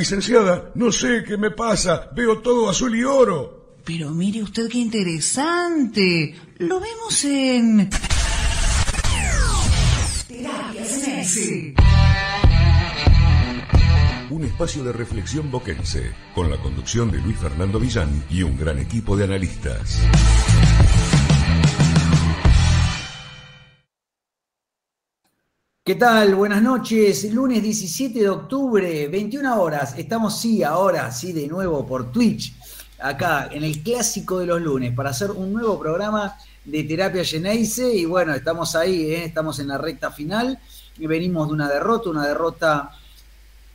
Licenciada, no sé qué me pasa. Veo todo azul y oro. Pero mire usted qué interesante. Lo vemos en... Un espacio de reflexión boquense, con la conducción de Luis Fernando Villán y un gran equipo de analistas. ¿Qué tal? Buenas noches. Lunes 17 de octubre, 21 horas. Estamos, sí, ahora, sí, de nuevo por Twitch, acá en el clásico de los lunes, para hacer un nuevo programa de terapia Geneise. Y bueno, estamos ahí, ¿eh? estamos en la recta final. Y venimos de una derrota, una derrota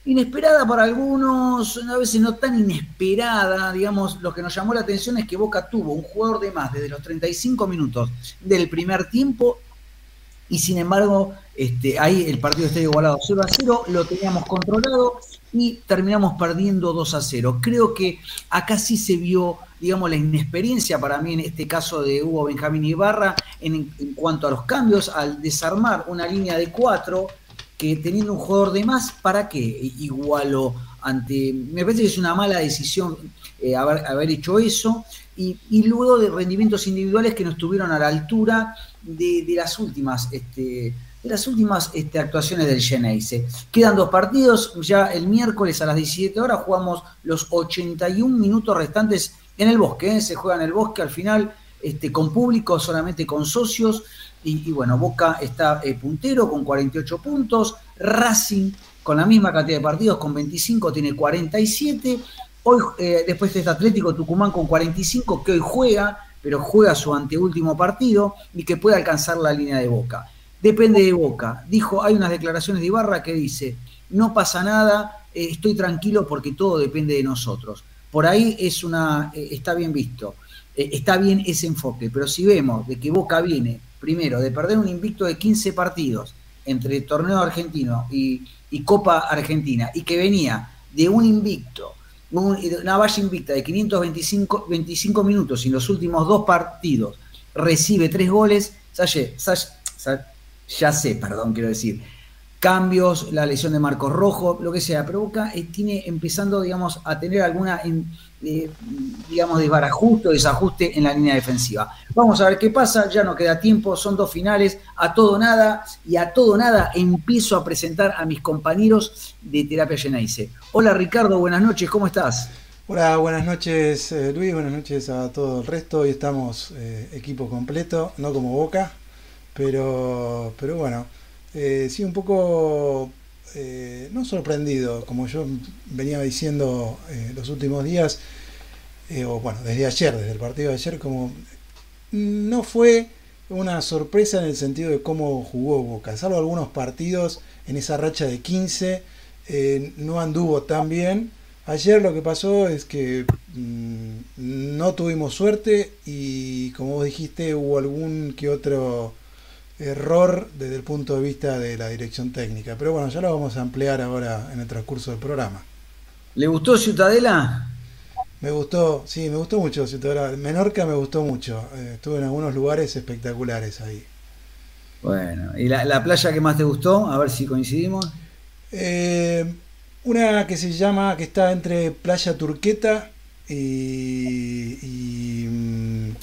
inesperada para algunos, a veces no tan inesperada, digamos, lo que nos llamó la atención es que Boca tuvo un jugador de más desde los 35 minutos del primer tiempo y sin embargo este, ahí el partido está igualado 0 a 0, lo teníamos controlado y terminamos perdiendo 2 a 0. Creo que acá sí se vio, digamos, la inexperiencia para mí en este caso de Hugo Benjamín Ibarra en, en cuanto a los cambios, al desarmar una línea de 4 que teniendo un jugador de más, ¿para qué igualo ante... Me parece que es una mala decisión eh, haber, haber, hecho eso y, luego de rendimientos individuales que no estuvieron a la altura de, las últimas... Este, las últimas este, actuaciones del Geneise. Quedan dos partidos, ya el miércoles a las 17 horas jugamos los 81 minutos restantes en el bosque, ¿eh? se juega en el bosque al final, este, con público, solamente con socios, y, y bueno, Boca está eh, puntero con 48 puntos, Racing con la misma cantidad de partidos, con 25, tiene 47, hoy eh, después está Atlético Tucumán con 45, que hoy juega, pero juega su anteúltimo partido y que puede alcanzar la línea de Boca depende de Boca. Dijo, hay unas declaraciones de Ibarra que dice, no pasa nada, eh, estoy tranquilo porque todo depende de nosotros. Por ahí es una, eh, está bien visto, eh, está bien ese enfoque, pero si vemos de que Boca viene, primero, de perder un invicto de 15 partidos entre torneo argentino y, y Copa Argentina, y que venía de un invicto, una valla invicta de 525 25 minutos y en los últimos dos partidos recibe tres goles, Salle, Salle, ya sé, perdón, quiero decir, cambios, la lesión de Marcos Rojo, lo que sea, pero Boca eh, tiene empezando, digamos, a tener alguna, eh, digamos, desbarajuste o desajuste en la línea defensiva. Vamos a ver qué pasa, ya no queda tiempo, son dos finales, a todo nada, y a todo nada empiezo a presentar a mis compañeros de Terapia Geneise. Hola Ricardo, buenas noches, ¿cómo estás? Hola, buenas noches eh, Luis, buenas noches a todo el resto, hoy estamos equipo completo, no como Boca, pero, pero bueno, eh, sí, un poco, eh, no sorprendido, como yo venía diciendo eh, los últimos días, o bueno, desde ayer, desde el partido de ayer, como no fue una sorpresa en el sentido de cómo jugó Boca, salvo algunos partidos en esa racha de 15, eh, no anduvo tan bien. Ayer lo que pasó es que mmm, no tuvimos suerte y como vos dijiste hubo algún que otro error desde el punto de vista de la dirección técnica. Pero bueno, ya lo vamos a ampliar ahora en el transcurso del programa. ¿Le gustó Ciutadela? Me gustó, sí, me gustó mucho Ciutadela. Menorca me gustó mucho. Eh, estuve en algunos lugares espectaculares ahí. Bueno, ¿y la, la, playa que más te gustó? A ver si coincidimos. Eh, una que se llama, que está entre Playa Turqueta y, y mmm,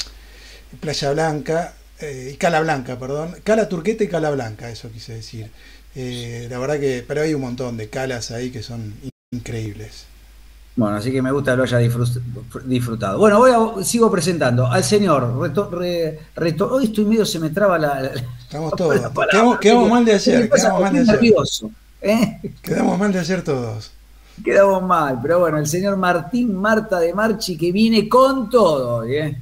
Playa Blanca, eh, y Cala Blanca, perdón. Cala Turqueta y Cala Blanca, eso quise decir. Eh, la verdad que, pero hay un montón de calas ahí que son increíbles. Bueno, así que me gusta que lo haya disfrutado. Bueno, voy a, sigo presentando al señor. Reto, re, reto, hoy estoy medio, se me traba la. la Estamos todos. Quedamos, quedamos, mal de ayer. Quedamos mal de ayer. Nervioso, ¿eh? Quedamos mal de ayer todos. Quedamos mal, pero bueno, el señor Martín Marta de Marchi que viene con todo. ¿eh?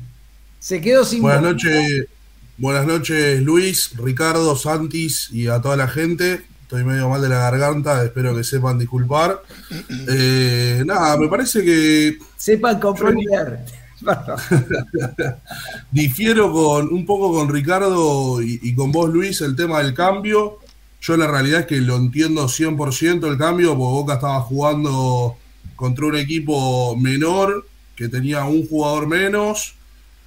Se quedó sin. Buenas noches. Buenas noches, Luis, Ricardo, Santis y a toda la gente. Estoy medio mal de la garganta, espero que sepan disculpar. Eh, nada, me parece que. Sepan comprender. Difiero con un poco con Ricardo y, y, con vos, Luis, el tema del cambio. Yo la realidad es que lo entiendo 100% el cambio, porque Boca estaba jugando contra un equipo menor que tenía un jugador menos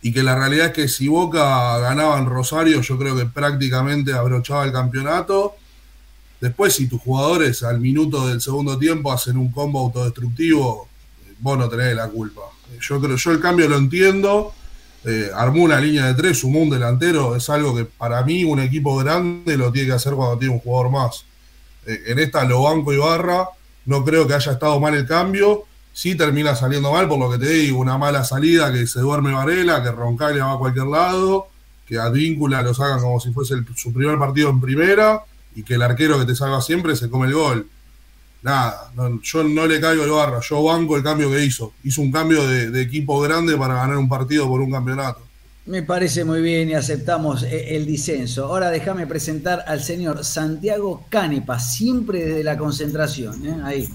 y que la realidad es que si Boca ganaba en Rosario, yo creo que prácticamente abrochaba el campeonato. Después, si tus jugadores al minuto del segundo tiempo hacen un combo autodestructivo, vos no tenés la culpa. Yo creo, yo el cambio lo entiendo. Eh, armó una línea de tres, sumó un delantero, es algo que para mí un equipo grande lo tiene que hacer cuando tiene un jugador más. Eh, en esta lo banco y barra, no creo que haya estado mal el cambio. Sí termina saliendo mal, por lo que te digo, una mala salida, que se duerme Varela, que Roncaglia va a cualquier lado, que Advíncula lo sacan como si fuese su primer partido en primera, y que el arquero que te salva siempre se come el gol nada, yo no le caigo el barra, yo banco el cambio que hizo. Hizo un cambio de, equipo grande para ganar un partido por un campeonato. Me parece muy bien y aceptamos eh, el disenso. Ahora déjame presentar al señor Santiago Canepa, siempre desde la concentración. ¿eh? Ahí.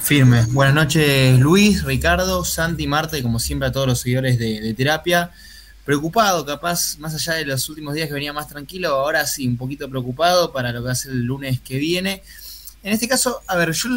Firme. Buenas noches, Luis, Ricardo, Santi, Marta y como siempre a todos los seguidores de, terapia. Preocupado, capaz, más allá de los últimos días que venía más tranquilo, ahora sí, un poquito preocupado para lo que hace el lunes que viene. En este caso, a ver, yo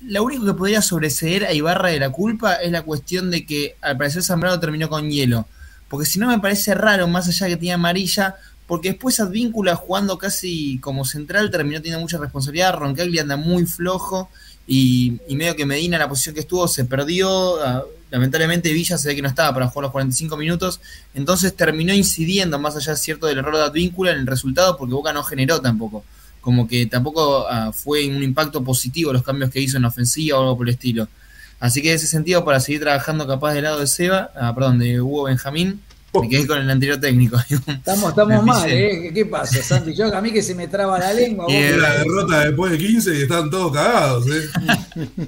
lo, único que podría sobreseer a Ibarra de la culpa es la cuestión de que al parecer Zambrano terminó con hielo. Porque si no me parece raro, más allá que tenía amarilla, porque después Advíncula jugando casi como central terminó teniendo mucha responsabilidad. Roncagli anda muy flojo y, medio que Medina, la posición que estuvo, se perdió. Ah, lamentablemente Villa se ve que no estaba para jugar los 45 minutos. Entonces terminó incidiendo, más allá cierto del error de Advíncula, en el resultado porque Boca no generó tampoco como que tampoco ah, fue un impacto positivo los cambios que hizo en la ofensiva o algo por el estilo. Así que en ese sentido, para seguir trabajando capaz del lado de Seba, ah, perdón, de Hugo Benjamín, me quedé con el anterior técnico. Estamos, estamos mal, ¿eh? ¿Qué pasa, Santi? Yo a mí que se me traba la lengua. Y la derrota después de 15 y están todos cagados, ¿eh?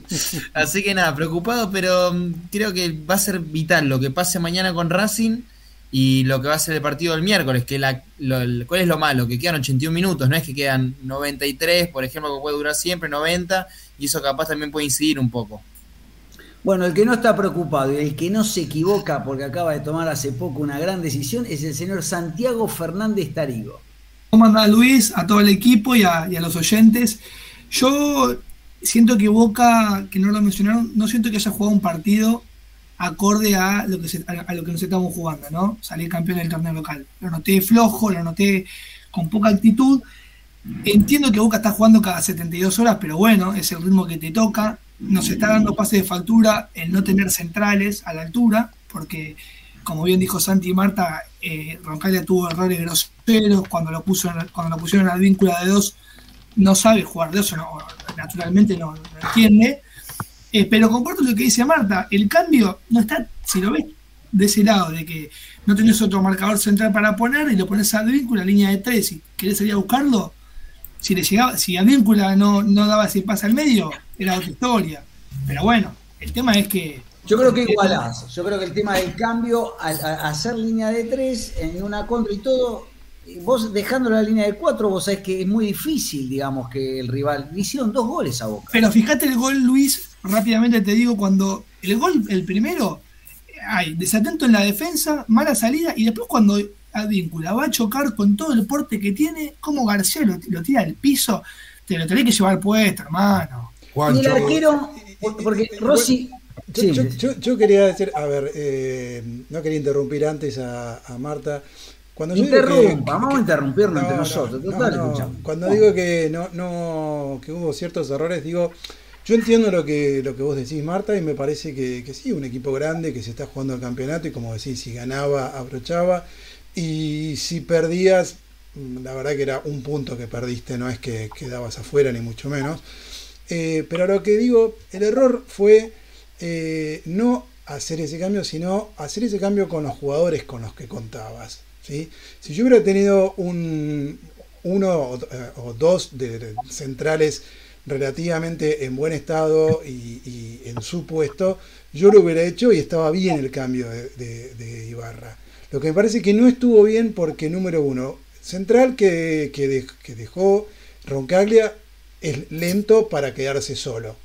Así que nada, preocupado, pero mm, creo que va a ser vital lo que pase mañana con Racing y lo que va a ser el partido del miércoles, que la, ¿cuál es lo malo? Que quedan 81 minutos, no es que quedan 93, por ejemplo, que puede durar siempre 90, y eso capaz también puede incidir un poco. Bueno, el que no está preocupado y el que no se equivoca porque acaba de tomar hace poco una gran decisión es el señor Santiago Fernández Tarigo. ¿Cómo anda Luis? A todo el equipo y a, los oyentes. Yo siento que Boca, que no lo mencionaron, no siento que haya jugado un partido acorde a lo que a, lo que nos estamos jugando, ¿no? Salir campeón del torneo local. Lo noté flojo, lo noté con poca actitud. Entiendo que Boca está jugando cada 72 horas, pero bueno, es el ritmo que te toca. Nos está dando pase de factura el no tener centrales a la altura, porque, como bien dijo Santi y Marta, eh, Roncalia tuvo errores groseros cuando lo, puso cuando lo pusieron al vínculo de dos. No sabe jugar de eso, naturalmente no, no entiende. Eh, pero comparto lo que dice Marta, el cambio no está, si lo ves de ese lado, de que no tenés otro marcador central para poner y lo pones a Advíncula, línea de tres, y querés salir a buscarlo, si le llegaba, si Advíncula no, no daba ese pase al medio, era otra historia. Pero bueno, el tema es que yo creo que igualás. Yo creo que el tema del cambio, al, hacer línea de tres en una contra y todo, vos dejando la línea de cuatro, vos sabés que es muy difícil, digamos, que el rival. Le hicieron dos goles a Boca. Pero fíjate el gol, Luis, rápidamente te digo, cuando el gol, el primero, hay desatento en la defensa, mala salida, y después cuando Advíncula va a chocar con todo el porte que tiene, como García lo, tira al piso, te lo tenés que llevar puesto, hermano. El arquero, porque Rossi. Yo, quería decir, a ver, eh, no quería interrumpir antes a, Marta. Cuando Interrumpa, vamos a interrumpirnos entre nosotros. cuando digo que no, no, que hubo ciertos errores, digo, yo entiendo lo que, lo que vos decís, Marta, y me parece que, sí, un equipo grande que se está jugando al campeonato y como decís, si ganaba, abrochaba. Y si perdías, mm, la verdad que era un punto que perdiste, no es que quedabas afuera, ni mucho menos. Eh, pero lo que digo, el error fue eh, no hacer ese cambio, sino hacer ese cambio con los jugadores con los que contabas. ¿sí? Si yo hubiera tenido un, uno o, o dos de centrales relativamente en buen estado y, en su puesto, yo lo hubiera hecho y estaba bien el cambio de, Ibarra. Lo que me parece que no estuvo bien porque, número uno, Central que, que, dejó Roncaglia es lento para quedarse solo.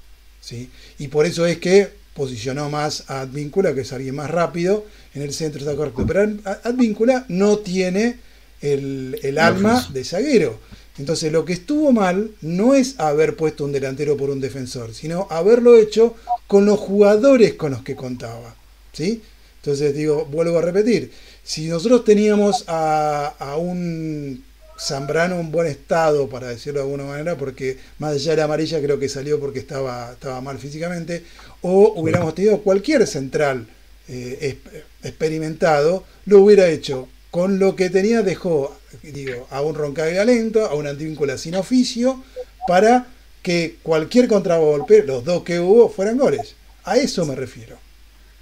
¿sí? Y por eso es que posicionó más a Advíncula, que es alguien más rápido, en el centro está correcto. Pero Advíncula no tiene el, el alma de zaguero. Entonces lo que estuvo mal no es haber puesto un delantero por un defensor, sino haberlo hecho con los jugadores con los que contaba. ¿sí? Entonces digo, vuelvo a repetir, si nosotros teníamos a, un Zambrano en buen estado, para decirlo de alguna manera, porque más allá de la amarilla creo que salió porque estaba, estaba mal físicamente, o hubiéramos tenido cualquier central eh, experimentado, lo hubiera hecho. Con lo que tenía dejó, digo, a un Roncaglia lento, a un Antívincula sin oficio, para que cualquier contragolpe, los dos que hubo, fueran goles. A eso me refiero.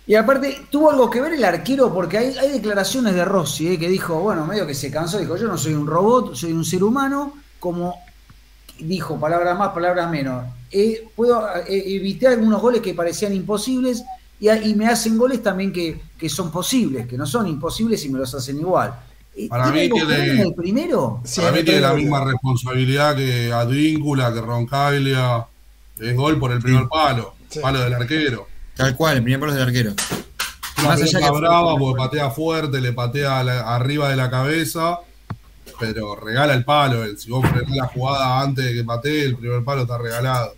Y aparte, tuvo algo que ver el arquero, porque hay, hay declaraciones de Rossi, eh, que dijo, bueno, medio que se cansó, dijo, yo no soy un robot, soy un ser humano, como dijo, palabras más, palabras menos. Eh, puedo eh, evitar algunos goles que parecían imposibles y, y me hacen goles también que, que, son posibles, que no son imposibles y me los hacen igual. Para mí, tiene, el primero? para mí tiene la misma responsabilidad que Advíncula, que Roncaglia. Es gol por el primer palo, palo del arquero. Tal cual, el primer palo del arquero. Una Más allá brava porque patea fuerte, le patea arriba de la cabeza, pero regala el palo. Si vos frenás la jugada antes de que patee, el primer palo está regalado.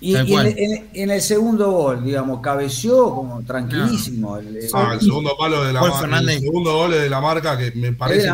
Y, en, el segundo gol, digamos, cabeció como tranquilísimo. El, ah, el segundo palo de la marca. El segundo gol de la marca que me parece.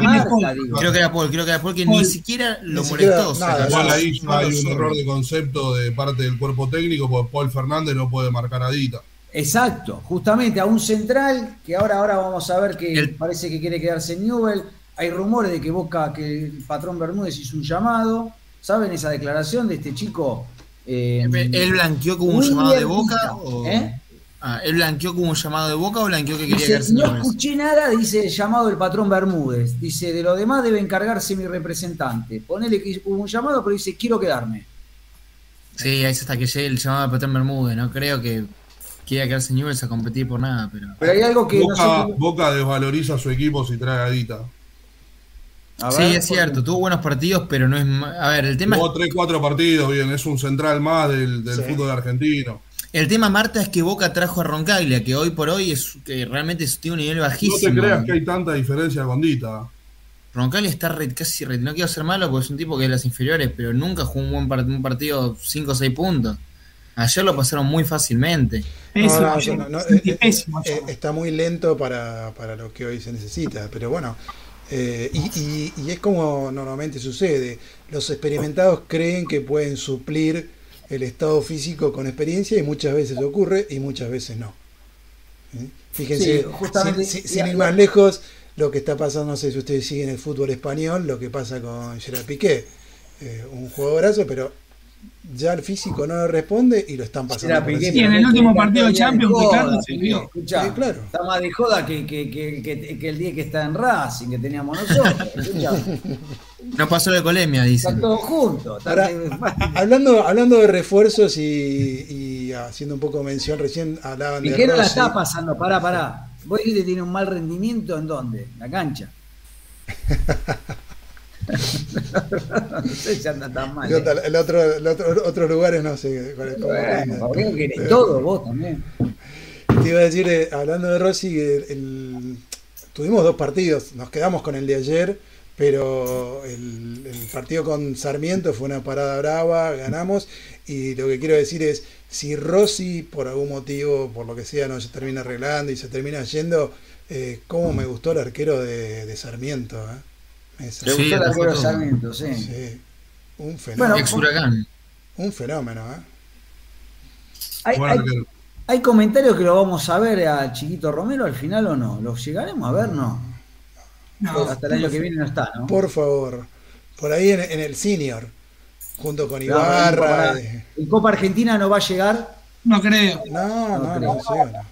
creo que era Paul, creo que era Paul que ni siquiera lo molestó. Igual ahí hay un error de concepto de parte del cuerpo técnico, porque Paul Fernández no puede marcar a Dita. Exacto, justamente a un central que ahora, ahora vamos a ver que parece que quiere quedarse en Newell. Hay rumores de que Boca, que el patrón Bermúdez hizo un llamado. ¿Saben esa declaración de este chico? Eh, ¿Él blanqueó como un llamado de boca? O... ¿Eh? Ah, ¿Él blanqueó como un llamado de boca o blanqueó que quería dice, No escuché nada, dice el llamado del patrón Bermúdez. Dice, de lo demás debe encargarse mi representante. Ponele que hubo un llamado, pero dice, quiero quedarme. Sí, ahí está que llegue el llamado del patrón Bermúdez. No creo que quiera quedarse Newell's a competir por nada. Pero, pero hay algo que. Boca, Boca desvaloriza a su equipo si trae a Dita sí, es cierto, tuvo buenos partidos, pero no es. A ver, el tema. Tuvo 3-4 partidos, bien, es un central más del, fútbol argentino. El tema, Marta, es que Boca trajo a Roncaglia, que hoy por hoy es que realmente tiene un nivel bajísimo. No te creas que hay tanta diferencia con Dita. Roncaglia está casi. no quiero ser malo porque es un tipo que es de las inferiores, pero nunca jugó un buen un partido 5 o 6 puntos. Ayer lo pasaron muy fácilmente. está muy lento para, para lo que hoy se necesita, pero bueno. Eh, y, es como normalmente sucede. Los experimentados creen que pueden suplir el estado físico con experiencia y muchas veces ocurre y muchas veces no. ¿Eh? Fíjense, sin, ir más lejos, lo que está pasando, no sé si ustedes siguen el fútbol español, lo que pasa con Gerard Piqué. Eh, un jugadorazo, pero ya el físico no le responde y lo están pasando. y en el último partido de Champions, Ricardo se vio. claro. Está más de joda que, que, que, que, el día que está en Racing, que teníamos nosotros. no pasó de colemia, dice. Está todo junto. hablando, hablando de refuerzos y, y, haciendo un poco mención, recién hablaban de. ¿Y qué no la está pasando? Pará, pará. ¿Vos dijiste que tiene un mal rendimiento en dónde? En la cancha. no sé si anda tan mal. ¿eh? El otro, el otro, otros lugares no sé. Bueno, que todo, vos también. Te iba a decir, eh, hablando de Rossi, tuvimos dos partidos. Nos quedamos con el de ayer, pero el, el, partido con Sarmiento fue una parada brava, ganamos. Y lo que quiero decir es: si Rossi, por algún motivo, por lo que sea, no se termina arreglando y se termina yendo, eh, ¿cómo me gustó el arquero de, de Sarmiento? Eh? Le sí, gustó el Sarmiento, sí. sí. Un fenómeno. Ex huracán. Un fenómeno, ¿eh? Hay, hay, hay, comentarios que lo vamos a ver a Chiquito Romero al final o no. ¿Los llegaremos a ver? No. no Hasta el año que viene no está, ¿no? Por favor. Por ahí en, en el senior. Junto con Ibarra. ¿En Copa Argentina no va a llegar? No creo. No, no, no, no, no no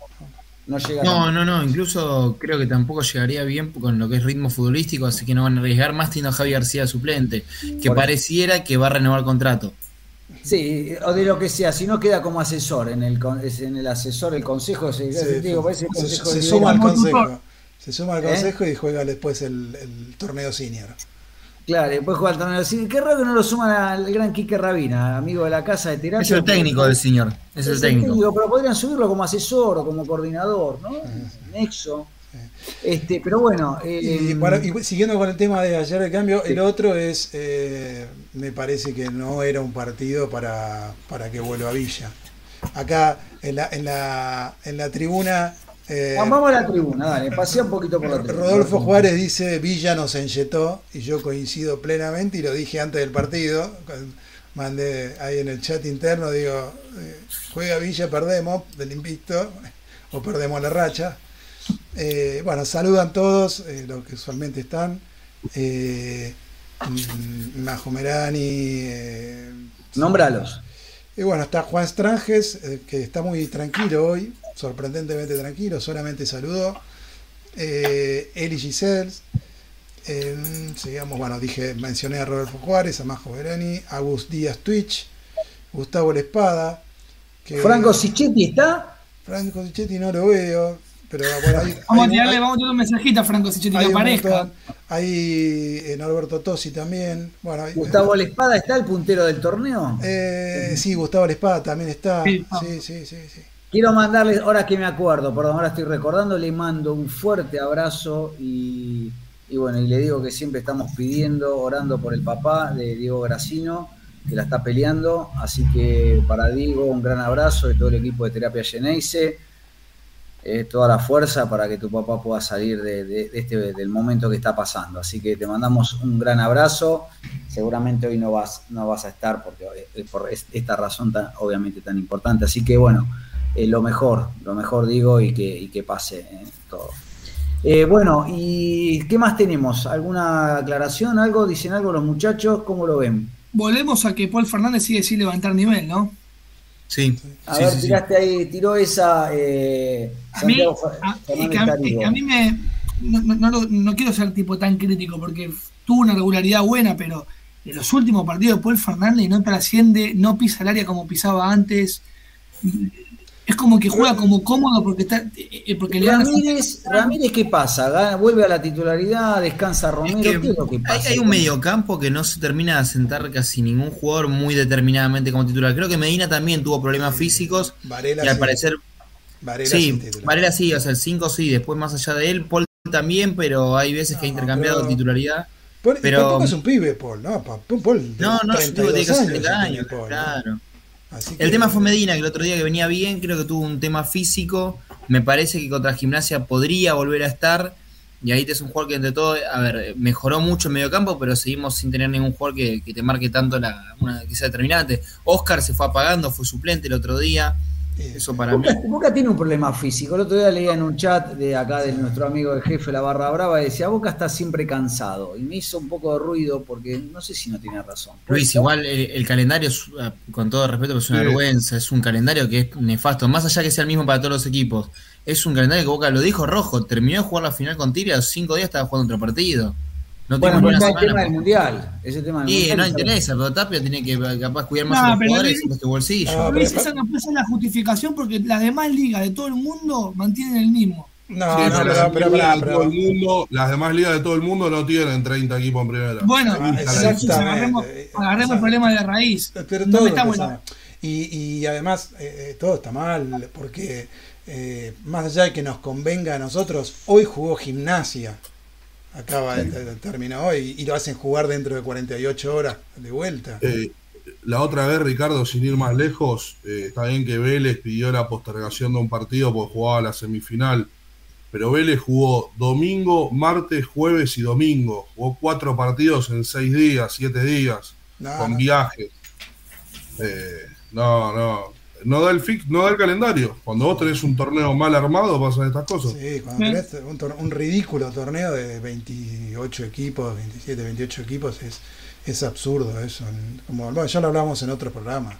llega. No, no, no, incluso creo que tampoco llegaría bien con lo que es ritmo futbolístico, así que no van a arriesgar más teniendo a Javi García suplente, que pareciera que va a renovar contrato. Sí, o de lo que sea, si no queda como asesor, en el, en el asesor, el consejo, se, suma al consejo. Se suma al ¿Eh? consejo y juega después el, el torneo senior. Claro, después juega el torneo. Qué raro que no lo suman al gran Quique Rabina, amigo de la casa de terapia. Es el técnico del señor. Es, el técnico. Pero podrían subirlo como asesor o como coordinador, ¿no? Nexo. Este, pero bueno. y, eh, siguiendo con el tema de ayer el cambio, el otro es, eh, me parece que no era un partido para, para que vuelva a Villa. Acá en la, en la, en la tribuna Eh, Vamos a la tribuna, dale, pasea un poquito por la tribuna. Rodolfo Juárez dice, Villa nos enyetó, y yo coincido plenamente, y lo dije antes del partido, mandé ahí en el chat interno, digo, eh, juega Villa, perdemos del invicto, o perdemos la racha. Eh, bueno, saludan todos los que usualmente están. Mm, Majo Merani. Nómbralos. Y bueno, está Juan Stranges, que está muy tranquilo hoy, sorprendentemente tranquilo, solamente saludó. Eh, Eli Gisels, eh, sigamos, bueno, dije, mencioné a Rodolfo Juárez, a Majo Verani, a Gus Díaz Twitch, Gustavo La Espada. ¿Franco Sichetti está? Franco Sichetti no lo veo, pero bueno, vamos, a tirarle, vamos a tirar un mensajito a Franco Sichetti que aparezca. Hay en Norberto Tosi también. Bueno, ¿Gustavo La Espada está el puntero del torneo? Eh, sí, Gustavo La Espada también está. sí, sí, sí. sí. Quiero mandarle, ahora que me acuerdo, perdón, ahora estoy recordando, le mando un fuerte abrazo y, bueno, y le digo que siempre estamos pidiendo, orando por el papá de Diego Gracino, que la está peleando. Así que para Diego, un gran abrazo de todo el equipo de Terapia Geneise. Eh, toda la fuerza para que tu papá pueda salir de, este, del momento que está pasando. Así que te mandamos un gran abrazo. Seguramente hoy no vas, no vas a estar porque por esta razón tan, obviamente tan importante. Así que bueno, eh, lo mejor, lo mejor digo y que, que pase eh, todo. Eh, bueno, ¿y qué más tenemos? ¿Alguna aclaración? ¿Algo? ¿Dicen algo los muchachos? ¿Cómo lo ven? Volvemos a que Paul Fernández sigue sin levantar nivel, ¿no? Sí. A ver, tiraste ahí, tiró esa. a, mí, a, mí me. No, no, quiero ser tipo tan crítico porque tuvo una regularidad buena, pero en los últimos partidos de Paul Fernández no trasciende, no pisa el área como pisaba antes es como que juega como cómodo porque está eh, porque Ramírez, Ramírez qué pasa vuelve a la titularidad descansa Romero ¿qué es lo que pasa? hay, un mediocampo que no se termina de sentar casi ningún jugador muy determinadamente como titular. Creo que Medina también tuvo problemas físicos y al parecer Varela sí, Varela sí, o sea el 5 sí, después más allá de él, Paul también, pero hay veces que ha intercambiado titularidad. pero tampoco es un pibe, Paul, ¿no? Paul, no, no, es un pibe de casi 30 años, claro el tema fue Medina, que el otro día que venía bien, creo que tuvo un tema físico. Me parece que contra Gimnasia podría volver a estar. Y ahí te es un jugador que entre todo, a ver, mejoró mucho en medio campo, pero seguimos sin tener ningún jugador que, te marque tanto la, una, que sea determinante. Oscar se fue apagando, fue suplente el otro día. Eso para Boca, mí. Boca tiene un problema físico. El otro día leía en un chat de acá de nuestro amigo el jefe la barra brava, decía Boca está siempre cansado. Y me hizo un poco de ruido porque no sé si no tiene razón. Luis, igual el, calendario, ah, con todo respeto, es una vergüenza, es un calendario que es nefasto, más allá que sea el mismo para todos los equipos. Es un calendario que Boca lo dijo rojo, terminó de jugar la final con Tiri, a los cinco días estaba jugando otro partido. No bueno, no el tema del mundial. Ese tema del sí, no interesa, pero Tapia tiene que capaz cuidar más a los jugadores y este bolsillo. No, pero esa no puede ser la justificación porque las demás ligas de todo el mundo mantienen el mismo. No, no, pero, el mundo, las demás ligas de todo el mundo no tienen 30 equipos en primera. Bueno, ah, agarremos, agarremos el problema de raíz. Pero todo está bueno. Y, y además, eh, eh, todo está mal, porque eh, más allá de que nos convenga a nosotros, hoy jugó gimnasia acaba de, terminar hoy y lo hacen jugar dentro de 48 horas de vuelta. Eh, la otra vez, Ricardo, sin ir más lejos, eh, está bien que Vélez pidió la postergación de un partido porque jugaba la semifinal, pero Vélez jugó domingo, martes, jueves y domingo. Jugó cuatro partidos en seis días, siete días, con viajes. Eh, no, no no da el fix, no da el calendario. Cuando vos tenés un torneo mal armado pasan estas cosas. Sí, cuando tenés un, ridículo torneo de 28 equipos, 27, 28 equipos, es, es absurdo eso. Como, ya lo hablamos en otros programas.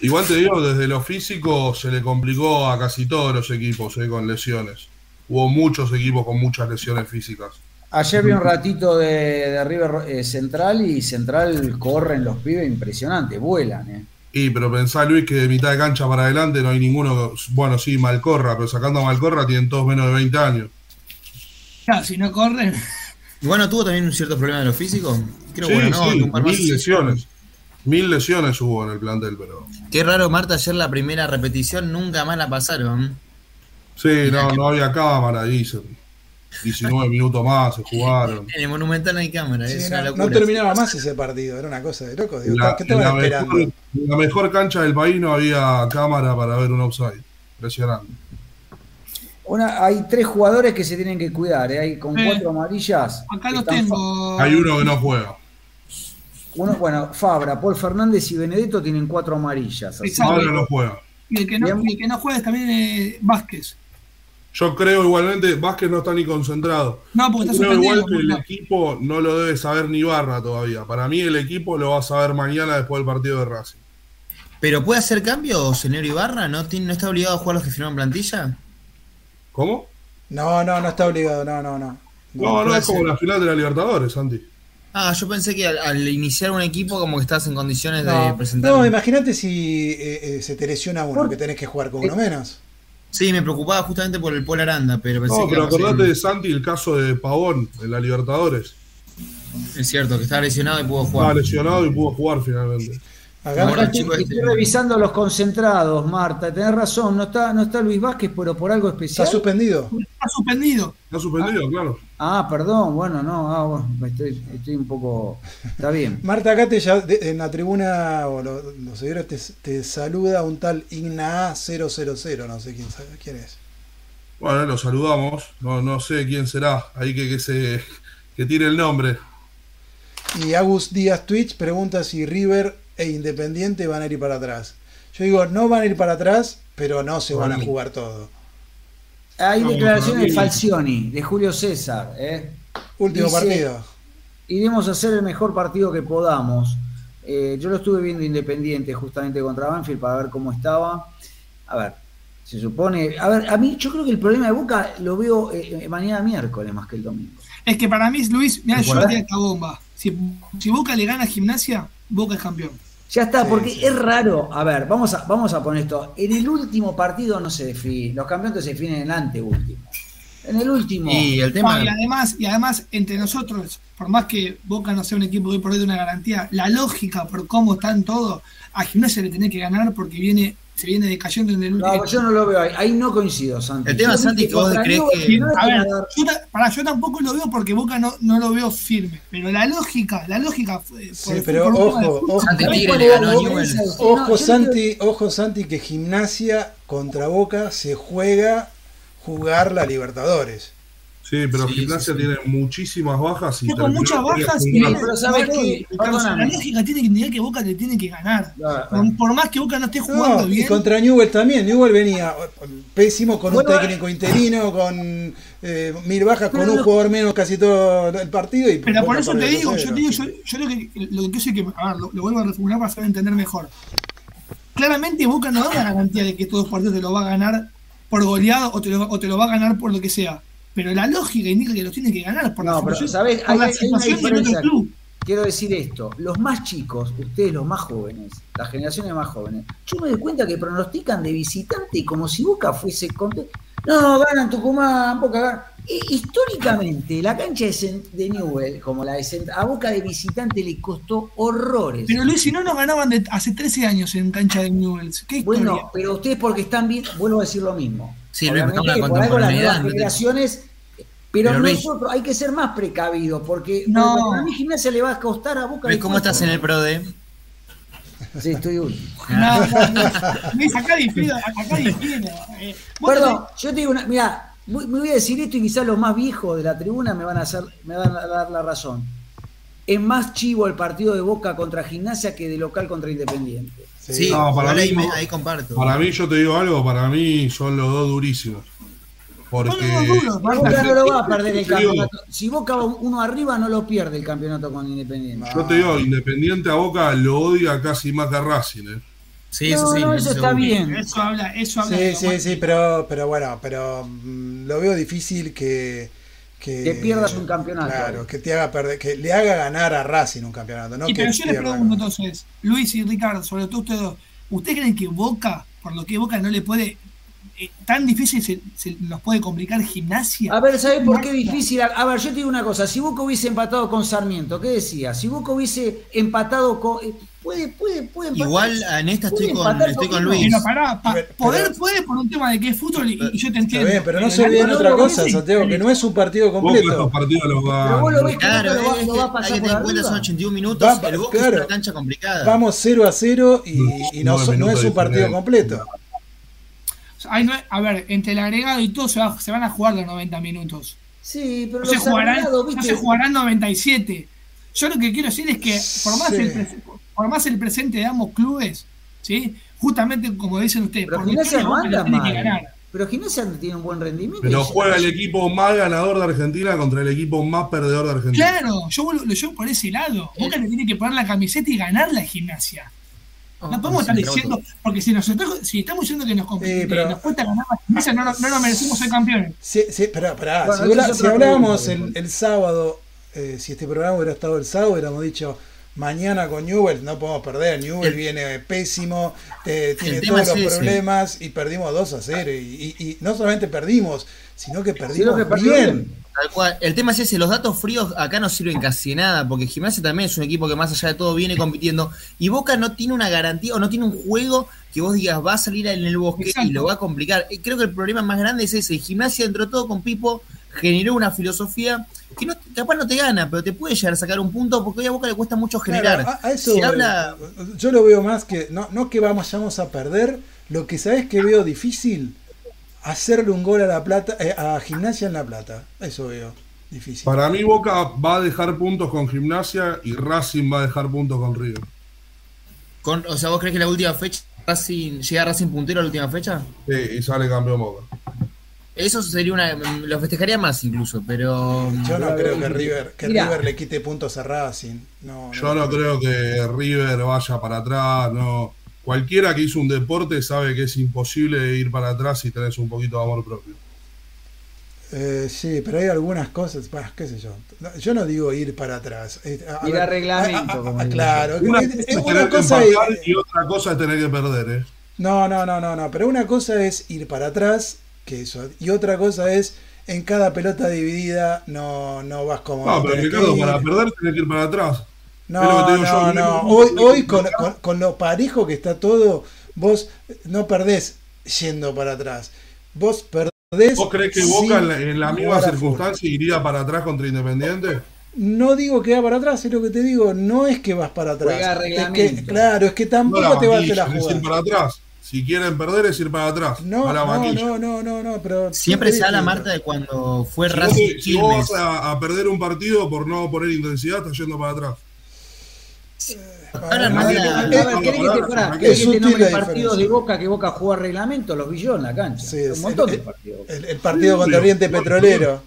Igual te digo, desde lo físico se le complicó a casi todos los equipos eh, con lesiones. Hubo muchos equipos con muchas lesiones físicas. Ayer vi un ratito de, de River eh, Central y Central corren los pibes impresionantes, vuelan. Eh. Y pero pensá, Luis, que de mitad de cancha para adelante no hay ninguno. Bueno, sí, Malcorra, pero sacando a Malcorra tienen todos menos de 20 años. Claro, si no corren. Y bueno, tuvo también un cierto problema de lo físico. Creo sí, bueno, no, mil lesiones. Mil lesiones hubo en el plantel, pero. Qué raro, Marta, ayer la primera repetición nunca más la pasaron. Sí, no, no había cámara ahí. 19 minutos más se jugaron. En el Monumental no hay cámara, no, terminaba más ese partido, era una cosa de loco. ¿Qué estabas esperando? en la mejor cancha del país no había cámara para ver un offside. Impresionante. Una, hay tres jugadores que se tienen que cuidar, ¿eh? hay con Eh, cuatro amarillas. Acá los tengo. Hay uno que no juega. Uno, bueno, Fabra, Paul Fernández y Benedetto tienen cuatro amarillas. Ahora no juega. Y el que no, Bien. y el que no juega es también eh, Vázquez. Yo creo igualmente, Vázquez no está ni concentrado. No, porque está Creo suspendido. igual que el no. equipo no lo debe saber ni Barra todavía. Para mí el equipo lo va a saber mañana después del partido de Racing. ¿Pero puede hacer cambios, señor Ibarra? ¿No, tiene- ¿No está obligado a jugar los que firmaron plantilla? ¿Cómo? No, no, no está obligado, no, no, no. No, no, es como la final de la Libertadores, Santi. Ah, yo pensé que al, al iniciar un equipo como que estás en condiciones de presentar. no, imagínate si eh, eh, se te lesiona uno, que tenés que jugar con uno menos. Sí, me preocupaba justamente por el Paul Aranda, pero pensé No, que pero ser- acordate de Santi el caso de Pavón en la Libertadores. Es cierto, que estaba lesionado y pudo Estaba jugar. lesionado y pudo jugar finalmente. Estoy, chico, estoy este- revisando los concentrados, Marta. Tenés razón, no está, no está Luis Vázquez, pero por algo está especial. suspendido. Está suspendido. Está suspendido, claro. Ah, perdón, bueno, no, ah, bueno, estoy, estoy un poco. Está bien. Marta, acá te, ya- de- en la tribuna, o lo- los seguidores te, te saluda un tal Igna 000, no sé quién, sabe- quién es. Bueno, lo saludamos. No, no sé quién será. Ahí que, que se que tire el nombre. Y Agus Díaz Twitch pregunta si River e Independiente van a ir para atrás. Yo digo, no van a ir para atrás, pero no se van a jugar todo. Hay declaraciones de Falcioni, de Julio César. ¿eh? Último Dice- partido. Iremos a hacer el mejor partido que podamos. Eh, yo lo estuve viendo Independiente justamente contra Banfield para ver cómo estaba. A ver, se supone. A ver, a mí yo creo que el problema de Boca lo veo eh, mañana miércoles más que el domingo. Es que para mí, Luis, mira, yo esta bomba. Si, si Boca le gana a Gimnasia, Boca es campeón. Ya está, Sí, porque sí. es raro. A ver, vamos a, vamos a poner esto. En el último partido no se define. Los campeones se definen en el anteúltimo. En el último. Y el tema. No, y además, y además, entre nosotros, por más que Boca no sea un equipo que hoy por hoy de una garantía, la lógica por cómo están todos, a Gimnasia le tiene que ganar porque viene, se viene decayendo en el último. No, yo no lo veo ahí. Ahí no coincido, Santi. El tema, Santi, que vos crees que- no A ver, yo, pará, yo tampoco lo veo porque Boca no, no lo veo firme, pero la lógica, la lógica fue. Sí, por- pero por ojo. Santi ¿Sabés Tigre le ganó Ojo Santi, ojo Santi, que Gimnasia contra Boca se juega jugar la Libertadores. Sí, pero Sí, Gimnasia sí, sí. tiene muchísimas bajas y terminó muchas bajas y pero. Carlos, Perdóname. la lógica tiene que entender que Boca le tiene que ganar. No, Por, por más que Boca no esté jugando No, y bien. contra Newell también. Newell venía pésimo con un Bueno, técnico interino, con eh, mil bajas, con un jugador menos casi todo el partido. Y Pero por eso te digo, 2-0. yo te digo, yo, yo lo que lo que quiero es que, a ver, lo, lo vuelvo a reformular para saber entender mejor. Claramente Boca no da la garantía de que todos los partidos te lo va a ganar por goleado o te lo, o te lo va a ganar por lo que sea. Pero la lógica indica que los tiene que ganar por la No, pero situación, ¿sabés? por Hay, la hay una situación del otro diferencia. club. Quiero decir esto, los más chicos, ustedes los más jóvenes, las generaciones más jóvenes, yo me doy cuenta que pronostican de visitante como si Boca fuese No, ganan Tucumán, Boca gana. E- históricamente, la cancha de, Newell, como la de Cent- a Boca de visitante le costó horrores. Pero Luis, si no nos ganaban de, hace 13 años en cancha de Newells, ¿qué historia? Bueno, pero ustedes porque están bien, vuelvo a decir lo mismo. Sí, Obviamente la por algo las nuevas generaciones, pero, Pero, Luis- nosotros hay que ser más precavidos, porque No. a mí gimnasia le va a costar a Boca. ¿cómo estás en el. PRODE? Sí, estoy uy. No, no, no. Luis, acá difiero, acá difiero. Eh, Perdón, yo te digo una, mira, me voy a decir esto y quizás los más viejos de la tribuna me van a hacer, me van a dar la razón. Es más chivo el partido de Boca contra Gimnasia que de local contra Independiente. Sí. Sí, No, para mí ahí, me- no. ahí comparto. Para mí, yo te digo algo, para mí son los dos durísimos. Porque No, Boca no lo va a perder el campeonato. Si Boca va uno arriba, no lo pierde el campeonato con Independiente. yo te digo, Independiente a Boca lo odia casi más que a Racing. ¿eh? Sí, no, eso sí. no, eso está bien. Eso habla, eso habla Sí, de- sí, sí, pero, pero bueno, pero mm, lo veo difícil que, que, Que pierdas un campeonato. Claro, que te haga perder, que le haga ganar a Racing un campeonato, no y que pero yo les pregunto entonces, Luis y Ricardo, sobre todo ustedes dos, ¿ustedes creen que Boca, por lo que Boca no le puede, eh, tan difícil se, se nos puede complicar gimnasia? A ver, ¿sabes por qué difícil? A, ver, yo te digo una cosa. Si Boca hubiese empatado con Sarmiento, ¿qué decía? Si Boca hubiese empatado con. eh, Puede, puede, puede empatar. Igual en esta estoy Puede con, estoy con. Luis. Pero pará, pa- poder pero- puede por un tema de que es fútbol y, y yo te entiendo. bien, pero no se olviden no, otra no, cosa, sí. Santiago, que no es un partido completo. partidos los va Pero vos lo ves que Claro, Boca lo va, lo que a hay pasar que por tener en cuenta, son arriba. 81 minutos. Va- el Boca claro. es una cancha complicada. Vamos 0 a 0 y, y no, no es un partido completo. Hay a ver, entre el agregado y todo se, va- se van a jugar los 90 minutos. Sí, pero No se, jugarán, no se jugarán 97. Yo lo que quiero decir es que por más, Sí. el, pres- por más el presente de ambos clubes, ¿sí? justamente como dicen ustedes, Pero por Gimnasia no anda la tiene que mal. ganar. Pero Gimnasia no tiene un buen rendimiento. Pero juega el equipo más ganador de Argentina contra el equipo más perdedor de Argentina. Claro, yo lo llevo por ese lado. Boca le tiene que poner la camiseta y ganar la gimnasia. No podemos estar diciendo, porque si, nosotros, si estamos diciendo que nos, Sí, que pero- nos cuesta ganar la gimnasia, no, nos- no nos merecemos ser campeones. Sí, sí, pará, pará. Bueno, si, habla- hablábamos el, el sábado, eh, si este programa hubiera estado el sábado, hubiéramos dicho mañana con Newell no podemos perder. Newell El- viene pésimo, eh, tiene todos los es problemas y perdimos 2 a 0. Y, y- y no solamente perdimos, sino que perdimos que bien. Bien. Tal cual. El tema es ese, los datos fríos acá no sirven casi de nada, porque Gimnasia también es un equipo que más allá de todo viene compitiendo, y Boca no tiene una garantía o no tiene un juego que vos digas va a salir en el bosque Exacto. y lo va a complicar. Creo que el problema más grande es ese. Gimnasia, dentro de todo, con Pipo, generó una filosofía que no, capaz no te gana, pero te puede llegar a sacar un punto, porque hoy a Boca le cuesta mucho generar. Claro, a, a eso Se habla Yo lo veo más que, no, no que vayamos a perder, lo que sabes que veo difícil, hacerle un gol a la plata, eh, a gimnasia en la plata. Eso veo difícil. Para mí Boca va a dejar puntos con Gimnasia y Racing va a dejar puntos con River. con, o sea, ¿vos crees que la última fecha Racing, llega Racing puntero a la última fecha? Sí, y sale campeón Boca. Eso sería una. Lo festejaría más incluso, pero. Yo no Pero, creo que River, que mira. River le quite puntos a Racing. No, Yo no creo que River vaya para atrás, no. Cualquiera que hizo un deporte sabe que es imposible ir para atrás si tenés un poquito de amor propio. Eh, sí, pero hay algunas cosas, bah, qué sé yo. No, Yo no digo ir para atrás. Eh, a Ir ver, a reglamento, a- a- a- como claro, Una, es- cosa es es una cosa es- y otra cosa es tener que perder, ¿eh? No, no, no, no, no. Pero una cosa es ir para atrás, que eso. Y otra cosa es en cada pelota dividida no, no vas como. No, pero Ricardo, para perder tenés que ir para atrás. No, que te digo yo, no, no. Hoy, hoy con, con- con lo parejo que está todo, vos no perdés yendo para atrás. Vos perdés. ¿Vos crees que Boca en la, en la misma circunstancia iría para atrás contra Independiente? No digo que va para atrás, es lo que te digo, no es que vas para atrás. Es que, claro, es que tampoco la te vas a la es ir para atrás. Si quieren perder es ir para atrás. No, a la no, no, no, no, no, pero Siempre se habla, distinto. Marta, de cuando fue Si vos, Racing te- si vos vas a, a perder un partido por no poner intensidad, estás yendo para atrás. Ahora, Ah, A eh, ver, ¿querés que te, pará, Es ¿querés que te partidos de. Boca que Boca juega reglamento? Los villó en la cancha. Sí, un montón el- de partidos. El, el partido contra Pero- Oriente Petrolero.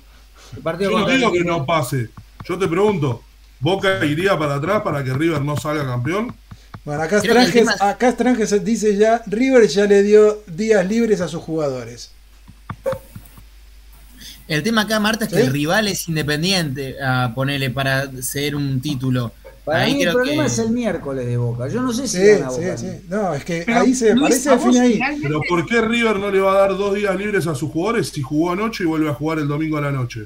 El partido Yo no contra digo que no pase. Yo te pregunto, ¿Boca iría para atrás para que River no salga campeón? Bueno, acá Stranges, tema- acá Stranges dice ya, River ya le dio días libres a sus jugadores. El tema acá, Marta, es que ¿Sí? el rival es independiente a ponerle para ceder un título. Para Ahí mí el problema que- es el miércoles de Boca. Yo no sé si Sí, gana sí, Boca. sí. No, es que Pero, ahí se Luis, parece fin ahí. finalmente- Pero ¿por qué River no le va a dar dos días libres a sus jugadores si jugó anoche y vuelve a jugar el domingo a la noche?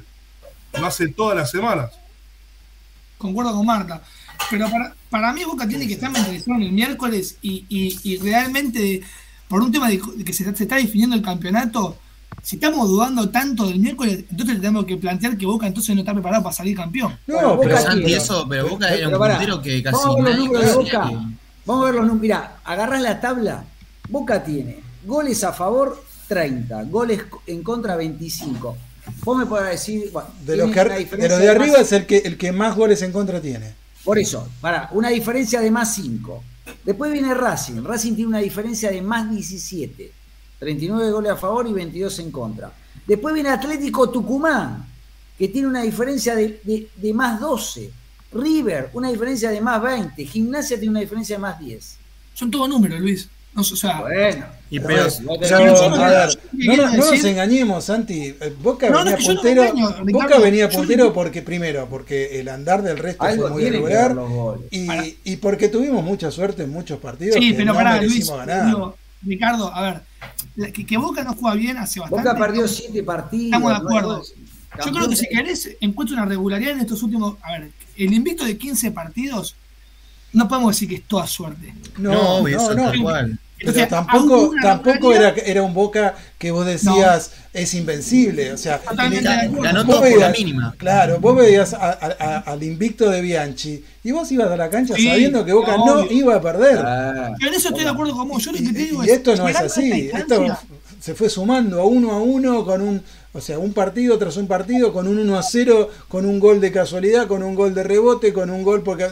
Lo hace todas las semanas. Concuerdo con Marta. Pero para, para mí Boca tiene que estar mentalizado en el miércoles y, y- y realmente, por un tema de, de que se, se está definiendo el campeonato, si estamos dudando tanto del miércoles, entonces tenemos que plantear que Boca entonces no está preparado para salir campeón. No, Bueno, Pero Santi, eso, pero Boca Pero era un puntero que casi Vamos a ver los números de Boca. que- Vamos a ver los números. Mirá, agarrás la tabla. Boca tiene goles a favor 30, goles en contra 25. Vos me podrás decir. bueno, de los, que, una de arriba más- es el que, el que más goles en contra tiene. Por eso, para, una diferencia de más 5. Después viene Racing. Racing tiene una diferencia de más 17. 39 goles a favor y 22 en contra. Después viene Atlético Tucumán, que tiene una diferencia de, de- de más 12. River, una diferencia de más 20. Gimnasia tiene una diferencia de más 10. Son todos números, Luis. No, o sea, Bueno. Y pero pero- Pero, yo no- a ver, ¿qué no, no- no nos engañemos, Santi. Boca venía puntero. engaño, Boca Ricardo. venía puntero porque, primero, porque el andar del resto Algo fue muy irregular. Y, y porque tuvimos mucha suerte en muchos partidos sí, que pero no pará, Luis. ganar. digo, Ricardo, a ver, que, que Boca no juega bien hace bastante. Boca perdió 7 partidos. Estamos de acuerdo. no- Yo creo que si querés encuentra una regularidad en estos últimos. A ver, el invicto de 15 partidos, no podemos decir que es toda suerte. No, No, obvio, no, eso no. tal cual. Pero Entonces, tampoco, tampoco era, era un Boca que vos decías es invencible. O sea, acuerdo. Ganó todo por la veías- mínima. Claro, vos veías a- a- a- al invicto de Bianchi y vos ibas a la cancha Sí, sabiendo que Boca no, iba a perder. Ah, en eso estoy de acuerdo con vos. Yo lo que te Y, digo y es. esto no es así. Esto se fue sumando a uno a uno con un, o sea, un partido tras un partido, con un 1 a 0, con un gol de casualidad, con un gol de rebote, con un gol porque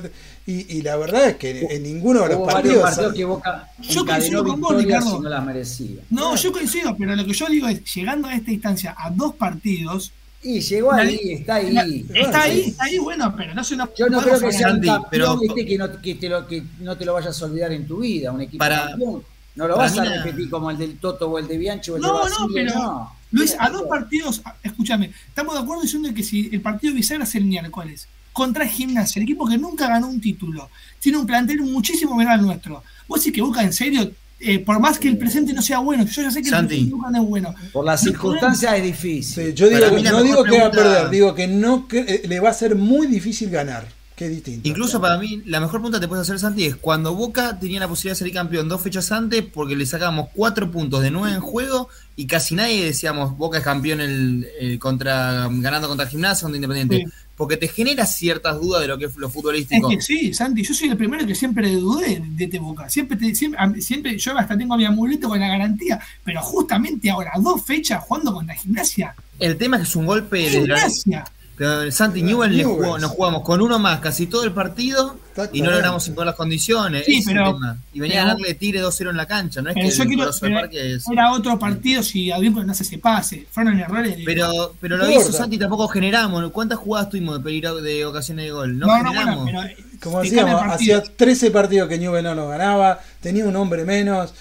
y, y la verdad es que en ninguno de los Hubo partidos, varios partidos que Boca Yo coincido con vos, Ricardo. no las merecía. No, yo coincido, pero lo que yo digo es, llegando a esta instancia a dos partidos, Y llegó La- ahí, está ahí. la- Bueno, está ahí, sí. está ahí, bueno, pero no se nos Yo no creo que sea un campeón, pero- viste, que, no, que, te lo, que no te lo vayas a olvidar en tu vida, un equipo Para- campeón. No lo vas a la- repetir como el del Toto o el de Bianchi o el de No, no, Basile, pero no. Luis, a dos partidos, a- escúchame, estamos de acuerdo diciendo que si el partido de bisagra es el miércoles contra Gimnasia, el equipo que nunca ganó un título, tiene un plantel muchísimo menor al nuestro. Vos decís que Boca en serio, eh, por más que el presente no sea bueno, yo ya sé que Santi. el presente no es bueno. Por las No circunstancias es difícil. Sí, yo digo, no digo que va a perder, digo que no que, eh, le va a ser muy difícil ganar, es distinto. Incluso para mí, la mejor punta que te puedes hacer, Santi, es cuando Boca tenía la posibilidad de salir campeón dos fechas antes porque le sacábamos cuatro puntos de nueve en juego y casi nadie decíamos Boca es campeón el, el contra ganando contra Gimnasia contra Independiente. Sí. Porque te genera ciertas dudas de lo que es lo Es futbolístico. que sí, Santi, yo soy el primero que siempre dudé de este Boca. Siempre, te- siempre, yo hasta tengo mi amuleto con la garantía, pero justamente ahora, dos fechas jugando contra Gimnasia. El tema es que es un golpe de Pero Santi Newell jugó- nos jugamos con uno más casi todo el partido y no logramos imponer las condiciones. Sí, el pero- y venía a darle tire 2-0 en la cancha, no es Pero que yo el quiero, pero Parque es- era otro partido si Adrián no hace ese pase. Fueron errores de. Pero, pero lo hizo. Santi, tampoco generamos. ¿Cuántas jugadas tuvimos de peligro de ocasiones de gol? No, no, no, generamos. bueno, pero. Como decíamos, el hacía 13 partidos que Newell no nos ganaba, tenía un hombre menos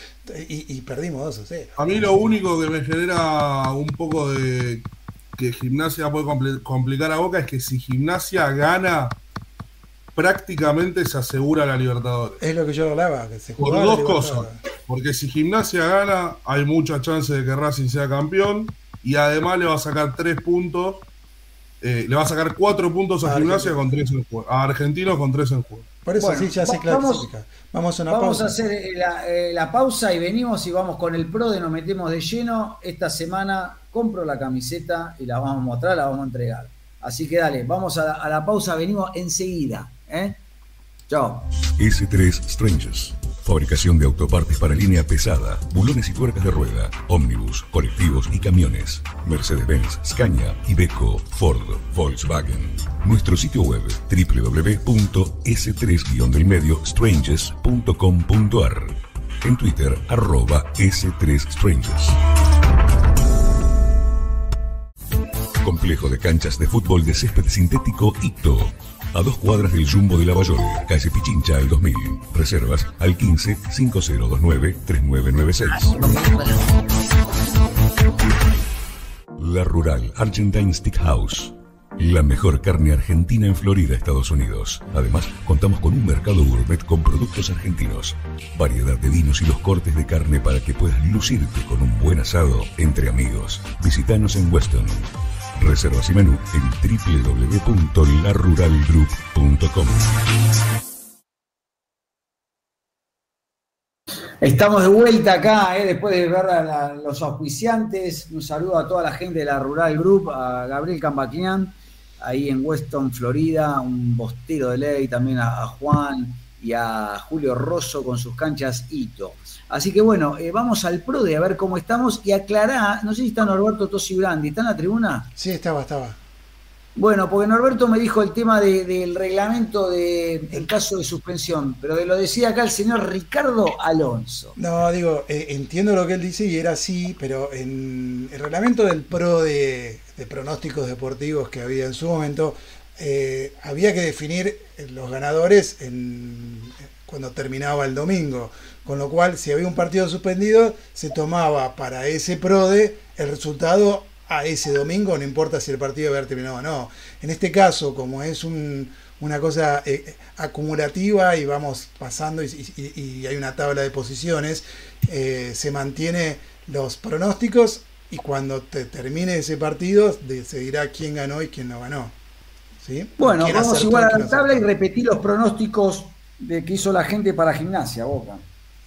y, y perdimos 2 a 0. A mí lo único que me genera un poco de que Gimnasia puede complicar a Boca es que si Gimnasia gana, prácticamente se asegura la Libertadores. Es lo que yo hablaba, que se Por dos cosas. Porque si Gimnasia gana, hay mucha chance de que Racing sea campeón. Y además le va a sacar tres puntos. eh, le va a sacar cuatro puntos a A Gimnasia Argentinos. con tres en juego. A Argentinos con tres en juego. Por eso Bueno, sí ya se clasifica. Vamos a una Vamos pausa. a hacer eh, la, eh, la pausa y venimos y vamos con el pro de nos metemos de lleno. Esta semana compro la camiseta y la vamos a mostrar, la vamos a entregar. Así que dale, vamos a la, a la pausa, venimos enseguida. ¿eh? Chao. S3 Strangers. Fabricación de autopartes para línea pesada, bulones y tuercas de rueda, ómnibus, colectivos y camiones. Mercedes-Benz, Scania, Iveco, Ford, Volkswagen. Nuestro sitio web www.s3-strangers.com.ar En Twitter, arroba S3Strangers. Complejo de canchas de fútbol de césped sintético Ito. A dos cuadras del Jumbo de Lavallole, calle Pichincha al 2000. Reservas al 15 5029 3996. La Rural Argentine Stick House. La mejor carne argentina en Florida, Estados Unidos. Además, contamos con un mercado gourmet con productos argentinos, variedad de vinos y los cortes de carne para que puedas lucirte con un buen asado entre amigos. Visítanos en Weston. Reservas y menú en www.laruralgroup.com. Estamos de vuelta acá, eh, después de ver a los auspiciantes. Un saludo a toda la gente de la Rural Group, a Gabriel Cambaquian, ahí en Weston, Florida, un bostero de ley, también a Juan y a Julio Rosso con sus canchas Ito. Así que bueno, eh, vamos al pro de a ver cómo estamos y aclará, no sé si está Norberto Tosi Brandi, ¿está en la tribuna? Sí, estaba, estaba. Bueno, porque Norberto me dijo el tema de- del reglamento de, en caso de suspensión, pero de lo decía acá el señor Ricardo Alonso. No, digo, eh, entiendo lo que él dice y era así, pero en el reglamento del PRO de, de pronósticos deportivos que había en su momento, eh, había que definir los ganadores cuando terminaba el domingo. Con lo cual, si había un partido suspendido, se tomaba para ese PRODE el resultado a ese domingo, no importa si el partido había terminado o no. En este caso, como es un- una cosa eh, acumulativa y vamos pasando y, hay una tabla de posiciones, eh, se mantiene los pronósticos y cuando te termine ese partido se dirá quién ganó y quién no ganó. ¿Sí? Bueno, ¿Quién vamos igual a la tabla y repetir los pronósticos de que hizo la gente para gimnasia, Boca.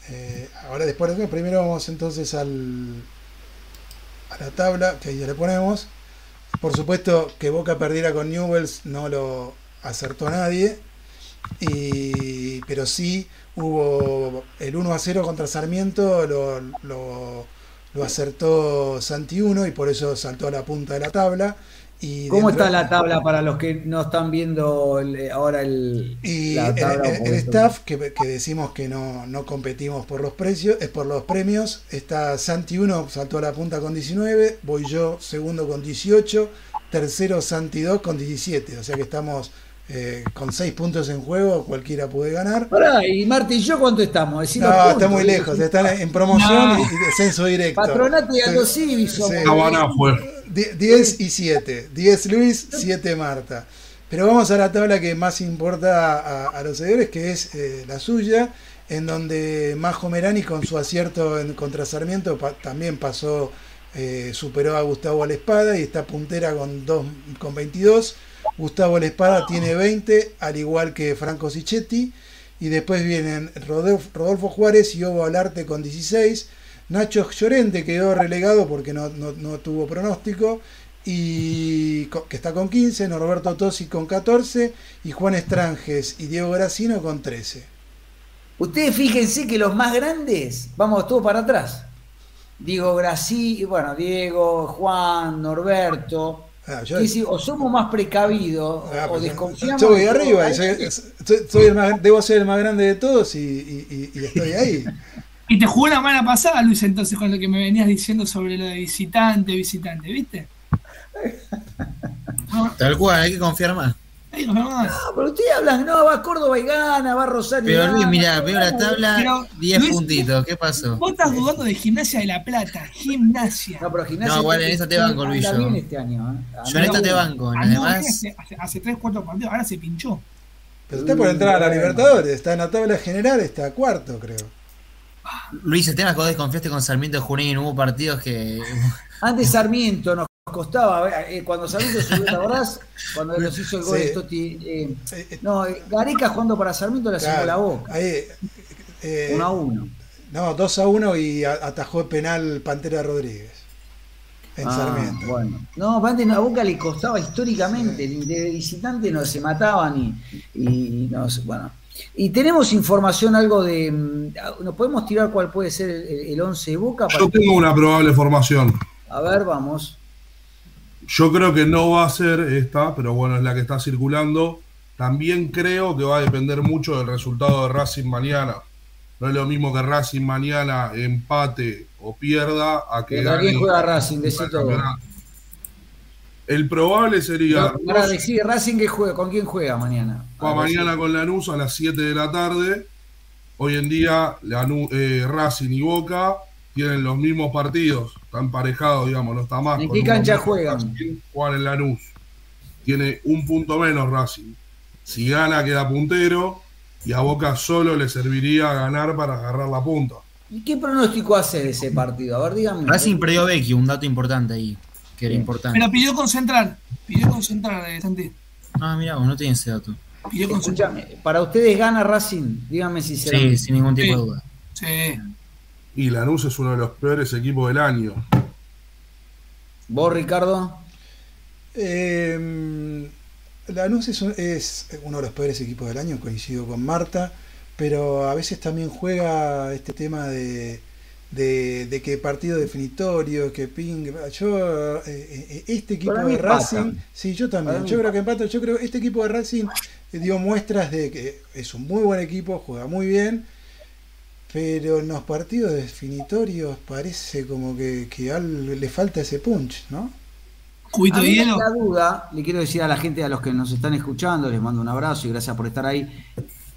Eh, ahora después de eso, primero vamos entonces al, a la tabla, que ahí ya le ponemos. Por supuesto que Boca perdiera con Newells no lo acertó nadie. Y, pero sí hubo el 1 a 0 contra Sarmiento, lo, lo- lo acertó Santi 1 y por eso saltó a la punta de la tabla. Y ¿Cómo está la tabla para los que no están viendo el- ahora el, Y la el, tabla? el- el staff, que, que decimos que no, no competimos por los precios, es por los premios, está Santi 1, saltó a la punta con 19, voy yo segundo con 18, tercero Santi 2 con 17, o sea que estamos eh, con 6 puntos en juego, cualquiera puede ganar. Pará, y Marta y yo, ¿cuánto estamos? Decinos No, puntos, está muy lejos, están en promoción No. y, descenso directo. Patronato y Aldo Civi somos. Sí. Die- 10 y 7. 10 Luis, 7 Marta. Pero vamos a la tabla que más importa a, los seguidores, que es eh, la suya, en donde Majo Merani con su acierto en contra Sarmiento también pasó, eh, superó a Gustavo La Espada y está puntera con, dos, con 22. Gustavo La Espada tiene 20, al igual que Franco Sichetti. Y después vienen Rodolfo, Rodolfo Juárez y Ovo Alarte con 16. Nacho Llorente quedó relegado porque no, no- no tuvo pronóstico. Y que está con 15, Norberto Tosi con 14 y Juan Estranges y Diego Gracino con 13. Ustedes fíjense que los más grandes, vamos todo para atrás. Diego Grací, bueno, Diego, Juan, Norberto. Ah, yo- o somos más precavidos Ah, o pues, desconfiamos. yo voy arriba, soy, soy- soy el más- debo ser el más grande de todos y, y- y- y estoy ahí. Y te jugó la mala pasada, Luis, entonces, con lo que me venías diciendo sobre lo de visitante, visitante, ¿viste? No, Tal cual, hay que confiar más. ahí nos vemos. No, pero ustedes hablan, no, va Córdoba y gana, va Rosario y Pero. Luis, mira, veo la tabla, Pero, 10 Luis, puntitos. ¿Qué pasó? Vos estás dudando de Gimnasia de la Plata, Gimnasia. No, pero Gimnasia No, igual en está- esa te banco, Luis, yo. este año, ¿eh? Yo en esta te banco, Ah, las no, demás. hace, hace, hace 3, 4 partidos, ahora se pinchó. Pero está por entrar a la Libertadores, está en la tabla general, está cuarto, creo. Luis, el tema es que vos desconfiaste con Sarmiento de Junín. Hubo partidos que. Antes Sarmiento nos costaba, eh, cuando Sarmiento subió, ¿te acordás? Cuando nos hizo el gol Sí. de Totti. eh, Eh, eh, no, eh, Gareca jugando para Sarmiento le sacó claro, la boca. ahí, eh, 1 a 1. No, 2 a 1 y atajó el penal Pantera Rodríguez en Ah, Sarmiento. Bueno. No, antes a Boca le costaba históricamente, de visitante no se mataban y, y no sé, bueno. Y tenemos información algo de. mm, ¿Nos podemos tirar cuál puede ser el, el 11 de Boca? Yo tengo una probable formación. A ver, vamos. Yo creo que no va a ser esta, pero bueno, es la que está circulando. También creo que va a depender mucho del resultado de Racing mañana. No es lo mismo que Racing mañana empate o pierda a que ¿Contra quién juega Racing? Decí el probable sería Para decir Racing que juega, ¿con quién juega mañana? Va A ver mañana con Lanús a las 7 de la tarde. Hoy en día Lanús, eh, Racing y Boca tienen los mismos partidos, están emparejados, digamos, no está más. ¿En qué cancha juegan? Racing, Juegan en Lanús. Tiene un punto menos Racing. Si gana queda puntero y a Boca solo le serviría ganar para agarrar la punta. ¿Y qué pronóstico hace de ese partido? A ver, díganme. Racing perdió Vecchio, un dato importante ahí. Que era importante. Pero pidió concentrar. Pidió concentrar, eh, Santi. Ah, mira, vos no tenés ese dato. Escúchame, para ustedes gana Racing, díganme si será. Sí, sin ningún tipo Sí. de duda. Sí. Y Lanús es uno de los peores equipos del año. ¿Vos, Ricardo? Eh, Lanús es uno de los peores equipos del año, coincido con Marta, pero a veces también juega este tema de, de, de que partido definitorio, que ping. Yo, eh, eh, este equipo de Racing, empatan. sí, yo también, yo creo que empata. Yo creo que este equipo de Racing eh, dio muestras de que es un muy buen equipo, juega muy bien. Pero en los partidos definitorios parece como que, que al- le falta ese punch, ¿no? Cubito A de mí hielo. la duda, le quiero decir a la gente, a los que nos están escuchando, les mando un abrazo y gracias por estar ahí.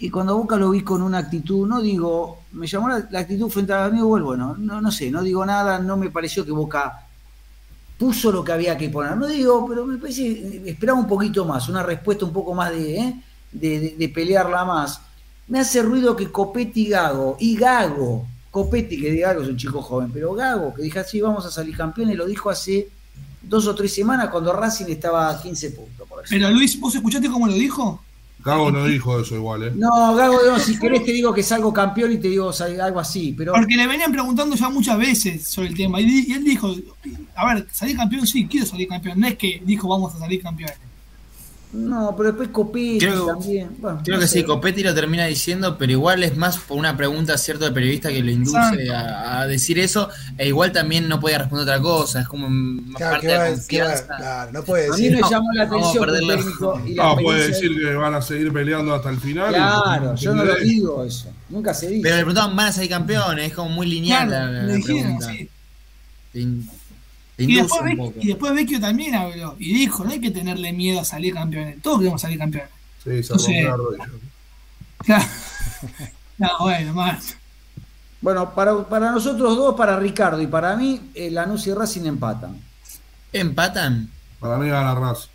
Y cuando Boca lo vi con una actitud, no digo, me llamó la, actitud frente a Newell, bueno, no, sé, no digo nada, no me pareció que Boca puso lo que había que poner. No digo, pero me parece, esperaba un poquito más, una respuesta un poco más de, ¿eh? de, pelearla más. Me hace ruido que Copetti y Gago, y Gago, Copetti, que de Gago es un chico joven, pero Gago, que dije así, vamos a salir campeones, lo dijo hace dos o tres semanas cuando Racing estaba a 15 puntos. Pero Luis, ¿vos escuchaste cómo lo dijo? Cago no dijo eso igual, ¿eh? No, Gago, no, si querés te digo que salgo campeón y te digo algo así, pero Porque le venían preguntando ya muchas veces sobre el tema. Y, di- y él dijo, a ver, salir campeón, sí, quiero salir campeón. No es que dijo, vamos a salir campeones. No, pero después Copetti Creo- también. Bueno, Creo no que sé. sí, Copetti lo termina diciendo, pero igual es más por una pregunta cierto del periodista que lo induce a, a decir eso, e igual también no podía responder otra cosa, es como más Claro, parte de va- la que va- confianza. claro, no puede A mí decir. me no, llamó la atención y la No, puede experiencia- decir que van a seguir peleando hasta el final. Claro, yo no lo digo eso. Nunca se dice. Pero le preguntaban, ¿van a salir campeones? Es como muy lineal Claro, la, la dijeron pregunta. así. Y después, un Vec- poco. y después Vecchio también habló y dijo, no hay que tenerle miedo a salir campeones. Todos queremos salir campeones. Sí, la rodilla. Claro. No, bueno, más. Bueno, para, para nosotros dos, para Ricardo y para mí, eh, Lanús y Racing empatan. ¿Empatan? Para mí gana Racing.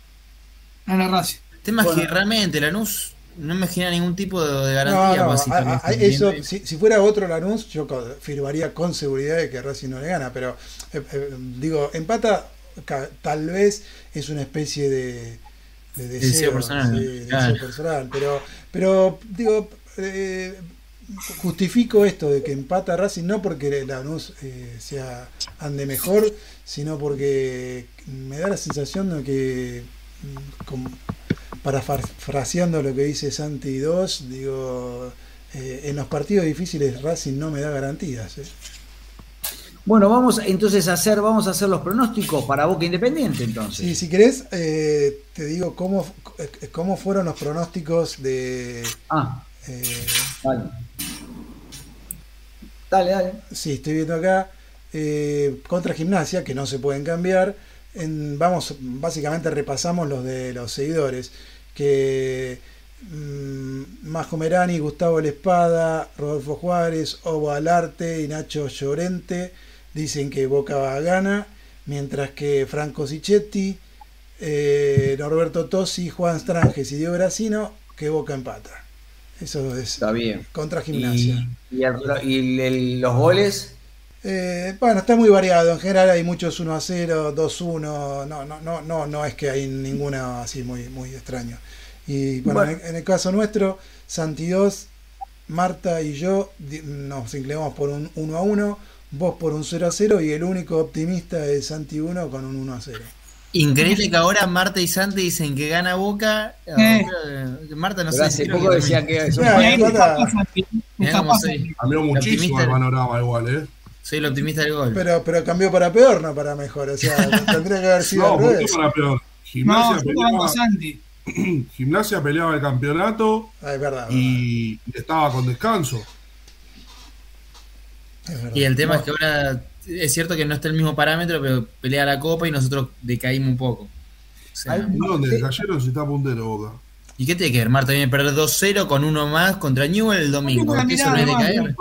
Ana Racing. El tema Bueno. es que realmente Lanús no me genera ningún tipo de, No, garantía, no, básicamente. eso, si, si fuera otro Lanús, yo firmaría con seguridad de que Racing no le gana, pero eh, eh, digo, empata, tal vez es una especie de, de deseo, Deseo personal, deseo pero, pero digo, eh, justifico esto de que empata Racing no porque Lanús eh, sea ande mejor, sino porque me da la sensación de que mm, parafraseando lo que dice Santi 2, digo, eh, en los partidos difíciles Racing no me da garantías. eh. Bueno, vamos entonces a hacer, vamos a hacer los pronósticos para Boca Independiente entonces. Sí, si querés, eh, te digo cómo, cómo fueron los pronósticos de... Ah, eh, dale. Dale, dale. Sí, estoy viendo acá. contra Gimnasia, que no se pueden cambiar. En- vamos, básicamente repasamos los de los seguidores. Que mm, Majo Merani, Gustavo Lespada, Rodolfo Juárez, Ovo Alarte y Nacho Llorente dicen que Boca gana. Mientras que Franco Sichetti, eh, Norberto Tosi, Juan Stranges y Diego Gracino, que Boca empata. Eso es Está bien. contra Gimnasia. Y, y el- y el- los goles. Eh, bueno, está muy variado. En general hay muchos 1 a 0, 2 1. No, no, no, no, no es que hay ninguna así muy, muy extraño. Y bueno, Bueno. En, el, en el caso nuestro, Santi 2, Marta y yo nos inclinamos por un 1 a 1, vos por un 0 a 0 y el único optimista es Santi 1 con un 1 a 0. Increíble que ahora Marta y Santi dicen que gana Boca. Eh. Marta no Pero sé hace creo poco que decía que Claro, Pazzi. soy. Cambió muchísimo el panorama igual, ¿eh? Soy el optimista del gol. Pero, pero cambió para peor, no para mejor. O sea, tendría que haber sido No, al ¿por qué revés. para peor? No, Gimnasia, a peleaba, Santi. Gimnasia peleaba el campeonato Ah, es verdad. y estaba con descanso. es verdad. Y el tema es que ahora es cierto que no está el mismo parámetro, pero pelea la copa y nosotros decaímos un poco. O sea, Ay, ¿En dónde? Cayeron si está puntero Boca. ¿Y qué tiene que ver? Marta viene a perder 2-0 con uno más contra Newell el domingo. ¿Eso no es de caer?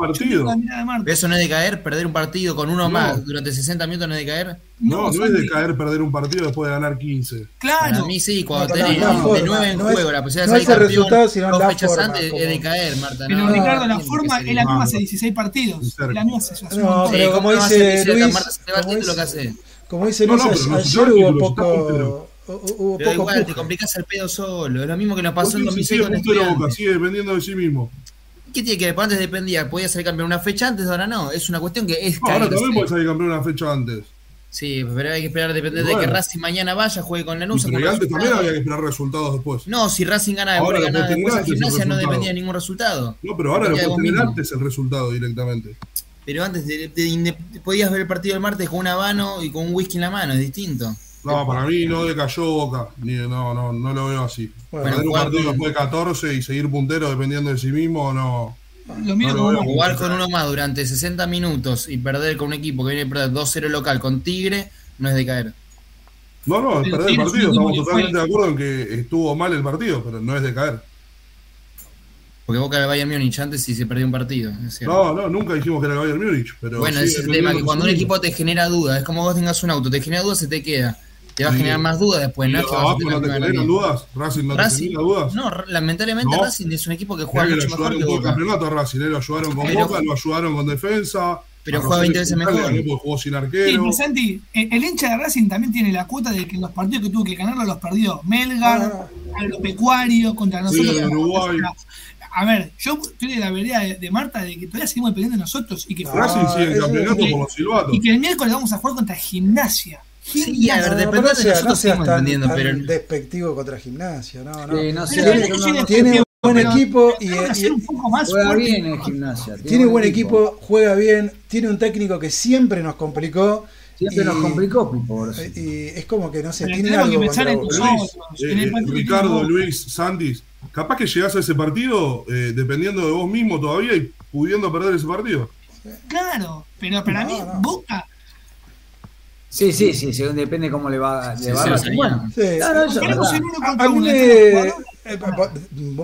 ¿Eso no es de caer? ¿Perder un partido con uno No. más durante 60 minutos no es de caer? No, no, es de caer perder un partido después de ganar 15. Para Claro. mí sí, cuando No, pero tenés no, de forma, 9 en no es- juego, la posibilidad no de salir el resultado, sino campeón dos fechas forma, antes como- es de caer, Marta. Pero no, Ricardo, la forma es la misma hace 16 partidos. La misma hace No, pero como ¿cómo no a dice ser 17? Luis, Marta se va como quieto lo que dice- hace. Como dice No, Luis, no, no ayer hubo poco, hubo Pero poco igual te empuje. complicás el pedo solo. Es lo mismo que nos ¿Por pasó en si 2006 sigue con? Estudiantes. Sigue dependiendo de sí mismo. ¿Qué tiene que ver? Antes dependía, podía ser campeón una fecha antes, ahora no. Es una cuestión que es No, ahora también puede salir campeón una fecha antes. Sí, pero hay que esperar, depender de que. Racing mañana vaya, juegue con Y Lanús. pero antes también había que esperar resultados después. No, si Racing gana Ahora gana después a el gimnasia, no dependía de ningún resultado. No, pero ahora lo puedes tener mismo. antes el resultado directamente. Pero antes de, podías ver el partido del martes con un habano y con un whisky en la mano, es distinto. No, para mí no decayó Boca. Ni, no, no, no lo veo así. Bueno, Perder un partido después de 14 y seguir puntero dependiendo de sí mismo, no. Lo No como una- Jugar con uno más durante 60 minutos y perder con un equipo que viene a perder 2-0 local con Tigre no es de caer. No, no, es perder el partido. Estamos totalmente fue- de acuerdo en que estuvo mal el partido, pero no es de caer. Porque Boca de Bayern Múnich antes sí se perdió un partido. es. No, no, nunca dijimos que era el Bayern Múnich. Pero bueno, ese es el tema, que cuando sí un mismo. equipo te genera dudas, es como vos tengas un auto, te genera dudas, se te queda. Te va a generar más dudas después, ¿Y ¿no? Que tener no te generan dudas? ¿Racing no te Racing, genera dudas? no, lamentablemente No. Racing es un equipo que juega mucho mejor ayudaron que el Boca. campeonato a Racing, ¿eh? lo ayudaron con Pero- Boca, lo ayudaron con defensa. Pero juega Rosario 20 veces mejor. jugó sin Sí, arquero. pero Santi, el, el hincha de Racing también tiene la cuota de que los partidos que tuvo que ganarlo los perdió Melgar, Ah. Agropecuario, contra nosotros. Sí, Uruguay. A ver, yo estoy de la vereda de, de Marta de que todavía seguimos dependiendo de nosotros y que, Ah, Racing sigue en eso- campeonato y- por los silbatos. y que el miércoles vamos a jugar contra Gimnasia. Sí, a ver, No, depende no de sea- nosotros no seas seguimos tan, entendiendo, tan pero despectivo contra gimnasia, no, no. Sí, no de- Tiene un buen equipo y, y- un poco más Juega fuerte. bien en gimnasia. tiene un buen equipo, juega bien, tiene un técnico que siempre nos complicó. Siempre y- nos complicó, Pipo. Y es como que no sé, Pero tiene algo que pensar en nosotros. Luis, eh, partido Ricardo, Luis, Santis, capaz que llegás a ese partido eh, dependiendo de vos mismo todavía y pudiendo perder ese partido. Claro, pero para No, mí, no. Boca. Sí, sí, sí, según depende cómo le va, le Sí, va sí, a sí. Bueno, Sí. claro, eso A, a mí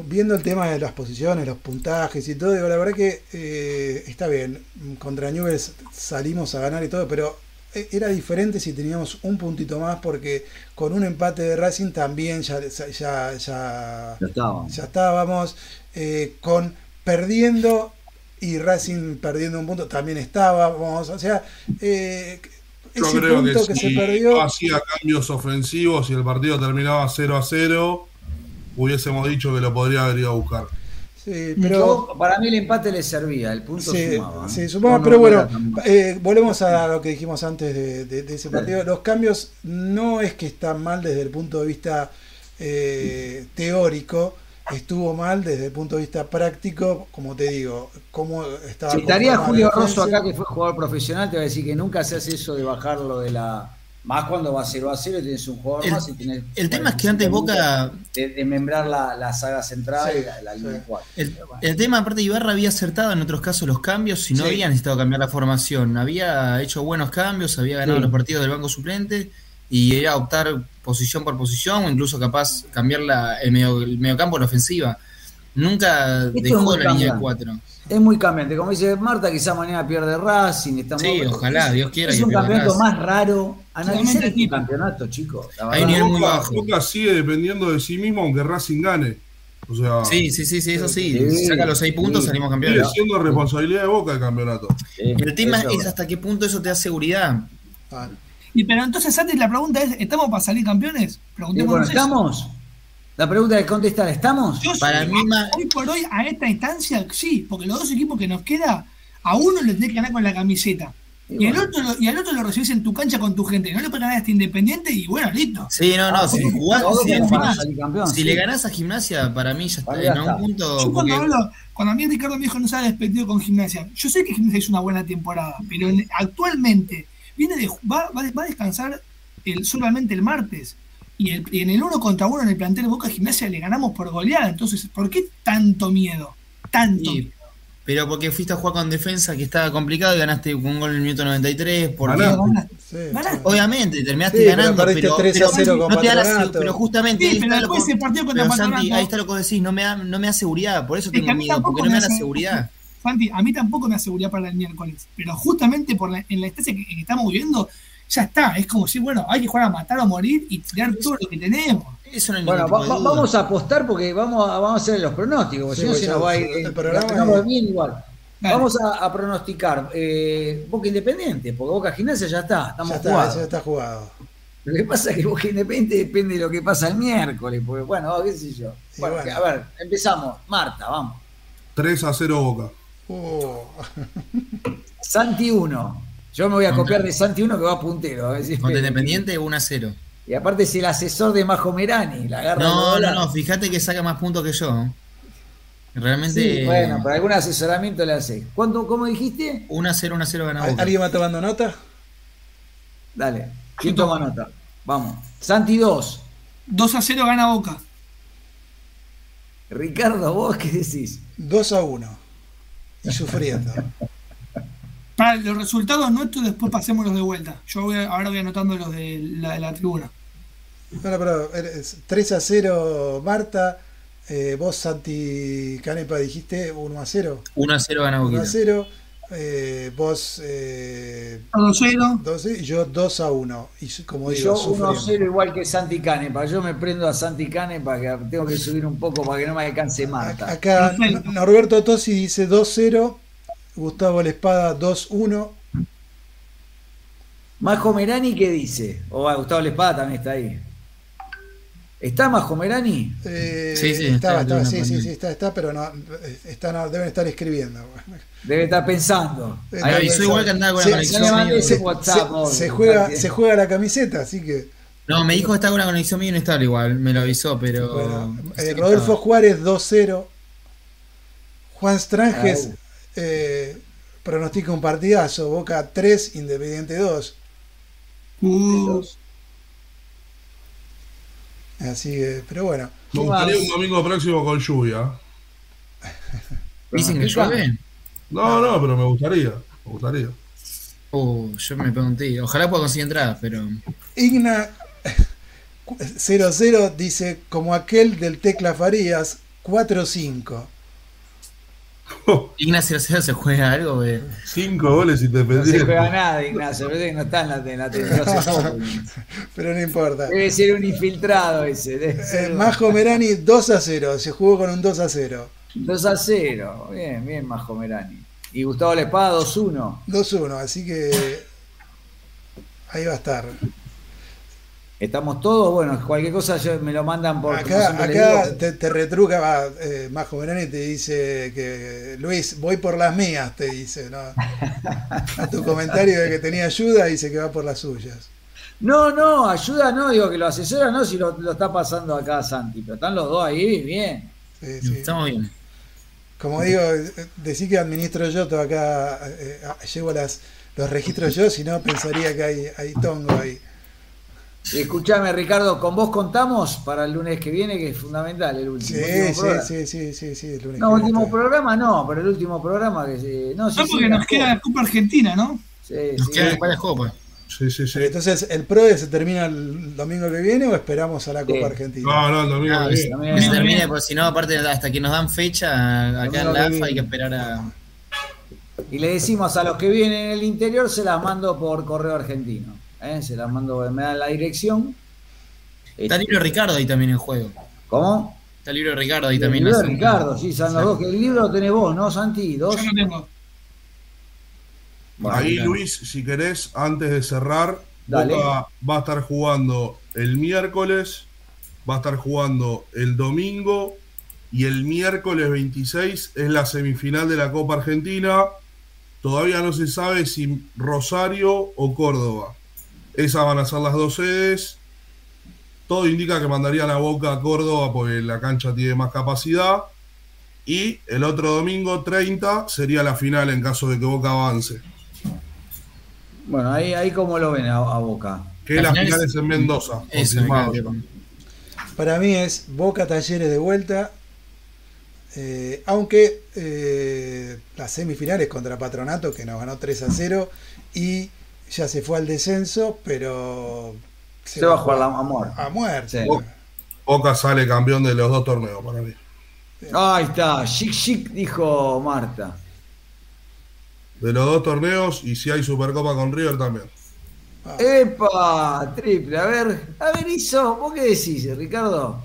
viendo el tema de las posiciones, los puntajes y todo, digo, la verdad que eh, está bien. Contra Newell's salimos a ganar y todo, pero eh, era diferente si teníamos un puntito más porque con un empate de Racing también ya, ya, ya, Ya estaba. ya estábamos. eh, con perdiendo y Racing perdiendo un punto también estábamos. O sea, eh, Yo ese creo punto que, que, si se perdió. no hacía cambios ofensivos y el partido terminaba 0 a 0, hubiésemos dicho que lo podría haber ido a buscar. Sí, pero. Yo, para mí el empate le servía, el punto Sí, sumaba. ¿eh? sí, sumaba, No, pero no bueno, eh, volvemos a lo que dijimos antes de, de- de ese partido. Los cambios no es que están mal desde el punto de vista eh, teórico, estuvo mal desde el punto de vista práctico, como te digo, cómo estaba. Si estaría Julio Rosso acá, que fue jugador profesional, te va a decir que nunca se hace eso de bajarlo de la. Más cuando va 0 a 0 y tienes un jugador El- más y tienes. el tema es que antes Boca- De, de membrar la, la saga central Sí, y la, la línea sí. 4. El, el tema, aparte, Ibarra había acertado en otros casos los cambios y no Sí. había necesitado cambiar la formación. Había hecho buenos cambios, había ganado Sí. los partidos del banco suplente y era optar posición por posición o incluso capaz cambiar la, el, medio, el mediocampo, la ofensiva. Nunca Esto dejó la línea de cuatro. Es muy cambiante. Como dice Marta, quizá mañana pierde Racing. Estamos, Sí, ojalá, es, Dios quiera Es que un campeonato Racing. más raro. Analizar este campeonato, chicos. Hay nivel muy Boca, bajo. Boca sigue dependiendo de sí mismo aunque Racing gane. O sea, Sí, sí, sí, sí, eso sí. Sí, Saca los seis puntos, sí. salimos sigue campeones. siendo responsabilidad de Boca el campeonato. Sí, El tema es hasta qué punto eso te da seguridad. Y pero entonces antes la pregunta es, ¿estamos para salir campeones? Bueno, eso. ¿estamos? La pregunta es contestar, ¿estamos? Yo Para sí, mí ma- hoy por hoy, a esta instancia, sí, porque los dos equipos que nos queda, a uno le tenés que ganar con la camiseta. Y Y, al otro, lo- y al otro lo recibís en tu cancha con tu gente. No le puedes ganar a este independiente y bueno, listo. Sí, no, no, si jugás, si, salir campeón, si sí. le ganás a gimnasia, para mí ya está. En algún punto. Yo cuando, porque- hablo, cuando a mí Ricardo me dijo no se ha despedido con gimnasia, yo sé que gimnasia hizo una buena temporada, pero en- actualmente viene de, va, va, va a descansar el, solamente el martes. Y, el- y en el uno contra uno en el plantel de Boca Gimnasia le ganamos por goleada. Entonces, ¿por qué tanto miedo? Tanto Sí, miedo. pero porque fuiste a jugar con defensa que estaba complicado y ganaste con un gol en el minuto 93. Porque. Ganaste. sí, Ganaste. Obviamente, terminaste Sí, pero ganando, perdiste pero, 3 a pero 0 con no te da la Patronato. se- pero justamente Sí, ahí pero está lo ese partido contra pero, Santi, Patronato- ahí está lo que vos decís, no me da, no me da seguridad, por eso tengo miedo, porque no me da la seguridad. Santi, a mí tampoco me da seguridad para el miércoles. Pero justamente por la, en la instancia que, que estamos viviendo, ya está. Es como si, bueno, hay que jugar a matar o morir y tirar todo lo que tenemos. Eso no Bueno, va- vamos a apostar porque vamos a, vamos a hacer los pronósticos, porque Sí, si no se ya nos va a el- ir. el programa la tenemos es- bien igual. Dale. Vamos a, a pronosticar. eh, Boca Independiente, porque Boca Gimnasia ya está, estamos Ya está, jugados. ya está jugado. Lo que pasa es que Boca Independiente depende de lo que pasa el miércoles, porque bueno, qué sé yo. Bueno. a ver, empezamos. Marta, vamos. 3 a 0 Boca. Uh, Santi 1. Yo me voy a Contra- copiar de Santi 1 que va puntero. si- Contra Independiente 1 a 0. Y aparte es el asesor de Majo Merani. La agarra No, no, no, fíjate que saca más puntos que yo. Realmente. Sí, bueno, pero algún asesoramiento le hace. ¿Cuánto, ¿Cómo dijiste? 1 a 0, 1 a 0 gana Boca. ¿Alguien va tomando nota? Dale. ¿Quién toma nota? Vamos. Santi 2. 2 a 0 gana Boca. Ricardo, ¿vos qué decís? 2 a 1. Y sufriendo. Para los resultados nuestros, después pasemos los de vuelta. Yo voy ahora voy anotando los de la, de la tribuna. Bueno, pero eres 3 a 0 Marta. Eh, vos, Santi Canepa, dijiste 1 a 0. 1 a 0 gana 1 Boquita. a 0. Eh, vos, eh, 2 0. 12, y yo 2 a 1. Y como digo, yo 1 sufriendo. 0 igual que Santi Canepa. Yo me prendo a Santi Canepa que tengo que subir un poco para que no me alcance Marta. Acá Perfecto. Norberto Tosi dice 2-0, Gustavo La Espada 2-1, Majo Merani, ¿qué dice? O Gustavo Lespada también está ahí. ¿Está Majomerani? Eh, Sí, sí, estaba, está, estaba, sí, sí, sí, está, está, pero no, está, no, deben estar escribiendo. Debe estar pensando. Eh, Ahí Me avisó pensó. igual que andaba con la conexión Se, WhatsApp. se- obvio, se juega, se juega la camiseta, así que No, me dijo que estaba con una conexión medio inestable igual, me lo avisó, pero. bueno, eh, Rodolfo estaba. Juárez 2-0. Juan Stranges eh, pronostica un partidazo. Boca 3, Independiente 2. Uh, Así que, pero bueno. Me ¿Qué gustaría un domingo próximo con lluvia. Dicen que llueve. No, no, pero me gustaría. Me gustaría. Uh, yo me pregunté. Ojalá pueda conseguir entradas, pero. Igna 00 dice como aquel del Tecla Farías 4-5. Ignacio Cero se juega algo, eh. Cinco goles No se independientes. juega nada, Ignacio. Parece que no está en la, en la. Pero no importa. Debe ser un infiltrado ese. Debe Eh, Majo Merani 2 a 0. Se jugó con un 2 a 0. 2 a 0. Bien, bien, Majomerani. Y Gustavo Lepada 2-1. 2-1. Así que ahí va a estar. Estamos todos, bueno, cualquier cosa yo- me lo mandan por Acá, acá digo. te, te retruca eh, Majo Merani te dice que Luis, voy por las mías, te dice. ¿no? A tu comentario de que tenía ayuda, dice que va por las suyas. No, no, ayuda no, digo que lo asesora no, si lo, lo está pasando acá Santi, pero están los dos ahí, bien. Sí, sí. Estamos bien. Como digo, decí que administro yo todo acá, eh, eh, llevo las, los registros yo, si no pensaría que hay, hay tongo ahí. Escuchame, Ricardo, con vos contamos para el lunes que viene, que es fundamental el último, Sí, último sí, programa. sí, sí, sí, sí, el lunes No, que viene último está. programa no, pero el último programa que se. No, sí, no, sí, porque la nos queda Copa. la Copa Argentina, ¿no? Sí, Nos sí. quedan varias copas. Sí, sí, sí. Entonces, ¿el PRODE se termina el domingo que viene o esperamos a la Copa Sí. Argentina? No, no, el domingo Ah, que viene. se termine, porque si no, aparte, hasta que nos dan fecha, acá en la AFA hay que esperar a. Y le decimos a los que vienen en el interior, se las mando por correo argentino. ¿Eh? Se las mando, me dan la dirección. Está el libro de Ricardo ahí también en juego. ¿Cómo? Está el libro de Ricardo ahí El también. libro de hace- Ricardo, sí, son los dos. El libro lo tenés vos, ¿no, Santi? ¿Dos? Yo no tengo. Bueno, Ahí, claro. Luis, si querés, antes de cerrar, Dale. Boca va a estar jugando el miércoles, va a estar jugando el domingo y el miércoles 26 es la semifinal de la Copa Argentina. Todavía no se sabe si Rosario o Córdoba. Esas van a ser las dos sedes. Todo indica que mandarían a Boca a Córdoba porque la cancha tiene más capacidad. Y el otro domingo 30 sería la final en caso de que Boca avance. Bueno, ahí, ahí como lo ven a, a Boca. Que La la final final es- es en Mendoza. Para mí es Boca Talleres de vuelta. eh, aunque eh, las semifinales contra Patronato, que nos ganó 3 a 0, y ya se fue al descenso, pero Se va a jugar la- a muerte. A muerte. Sí. Boca sale campeón de los dos torneos para mí. Ahí está, chic chic, dijo Marta. De los dos torneos y si hay Supercopa con River también. ¡Epa! Triple, a ver, a ver, hizo. ¿Vos qué decís, Ricardo?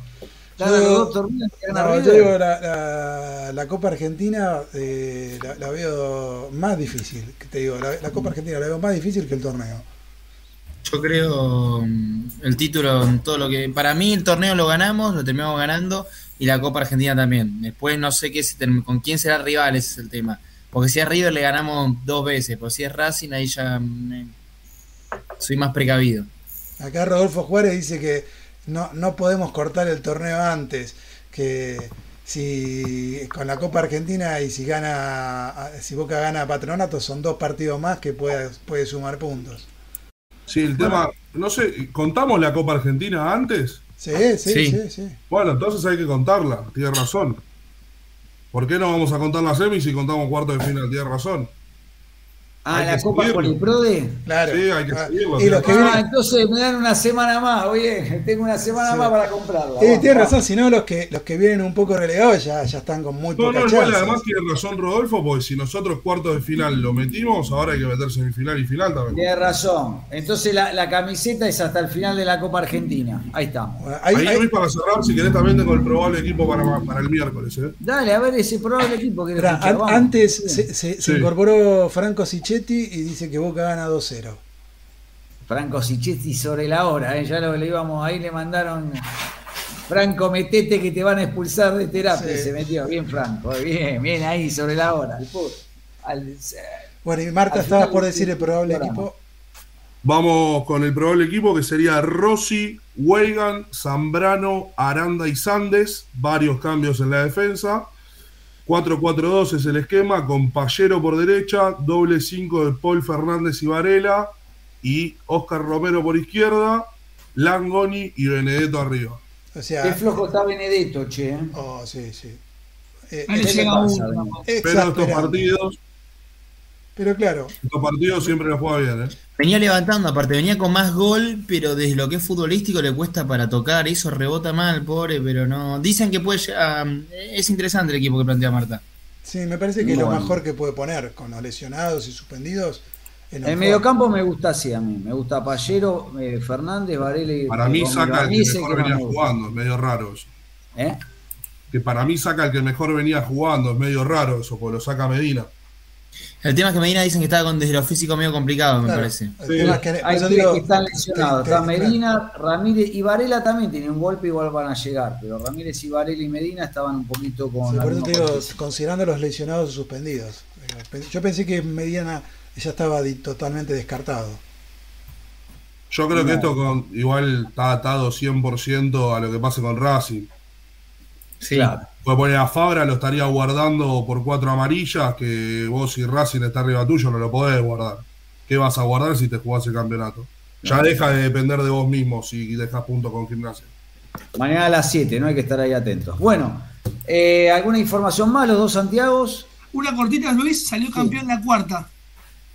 ¿Ganan Yo- los dos torneos que gana No, yo River? digo, la, la- la Copa Argentina eh, la, la veo más difícil. que Te digo, la, la Copa Argentina la veo más difícil que el torneo. Yo creo mm, el título, todo lo que. Para mí, el torneo lo ganamos, lo terminamos ganando, y la Copa Argentina también. Después, no sé qué se term- con quién será rival, ese es el tema. Porque si es River, le ganamos dos veces. Porque si es Racing, ahí ya mm, soy más precavido. Acá Rodolfo Juárez dice que no, no podemos cortar el torneo antes, que si con la Copa Argentina y si gana, si Boca gana Patronato son dos partidos más que puede, puede sumar puntos. Sí, el tema, no sé, ¿contamos la Copa Argentina antes? Sí, sí, Sí. sí, sí. Bueno, entonces hay que contarla, tiene razón. ¿Por qué no vamos a contar la semi si contamos cuartos de final? Tiene razón. Ah, Hay la Copa seguirlo. por el PRODE. Claro. Sí, hay que Ah, seguirlo, y los que. Ah, vienen, entonces me dan una semana más, oye, tengo una semana Sí. más para comprarla. Sí, Vamos, tienes razón, si no los que los que vienen un poco relegados ya, ya están con muy No, poca no, igual además tiene razón Rodolfo, porque si nosotros cuartos de final lo metimos, ahora hay que meter semifinal y final también. Tienes razón. Entonces la, la camiseta es hasta el final de la Copa Argentina. Ahí está. Bueno, ahí- Ahí, ahí- Luis, para cerrar, si querés también tengo el probable equipo para, para el miércoles. ¿eh? Dale, a ver ese probable equipo que escuchar, antes se, se- se Sí. incorporó Franco Sichetti y dice que Boca gana 2-0. Franco Sichetti sobre la hora, ¿eh? ya lo le íbamos, ahí le mandaron Franco, metete que te van a expulsar de terapia. Sí. Se metió. Bien, Franco. Bien, bien ahí sobre la hora. Al- al- Bueno, y Marta, estabas por decir el probable programa. equipo. Vamos con el probable equipo que sería Rossi, Weigan, Zambrano, Aranda y Sandes. Varios cambios en la defensa. 4-4-2 es el esquema, con Pallero por derecha, doble 5 de Paul Fernández y Varela, y Oscar Romero por izquierda, Langoni y Benedetto arriba. O Qué flojo está Benedetto, che. ¿eh? oh, sí, sí. Eh, Ahí ¿Qué le llega pasa, uno. Benedetto? Pero estos partidos, Pero claro, estos partidos siempre los juega bien, ¿eh? Venía levantando, aparte, venía con más gol, pero desde lo que es futbolístico le cuesta para tocar, eso rebota mal, pobre, pero no. Dicen que puede llegar- Es interesante el equipo que plantea Marta. sí, me parece que es lo mejor que puede poner con los lesionados y suspendidos. lo El mejor. mediocampo me gusta así a mí. Me gusta Pallero, eh, Fernández, Varela y Para mí Romero. saca el que el mejor que venía me jugando, es medio raro eso. ¿Eh? Que para mí saca el que mejor venía jugando, es medio raro eso, porque lo saca Medina. El tema es que Medina dicen que está con desde lo físico medio complicado, me parece. el Sí. tema es que- Hay tres digo, que están lesionados. Está Medina, Ramírez y Varela también tienen un golpe, igual van a llegar. Pero Ramírez y Varela y Medina estaban un poquito con. Sí, por eso algunos te digo, cortes. considerando los lesionados suspendidos. Yo pensé que Mediana ya estaba totalmente descartado. Yo creo que esto con, igual está atado 100% a lo que pase con Racing. Sí. Claro. Puede poner a Fabra, lo estaría guardando por cuatro amarillas, que vos si Racing está arriba tuyo no lo podés guardar. ¿Qué vas a guardar si te jugás el campeonato? Ya deja de depender de vos mismo si dejas puntos con gimnasia. Mañana a las 7, no hay que estar ahí atentos. Bueno, eh, ¿alguna información más? Los dos Santiagos. Una cortita, Luis, salió campeón la cuarta.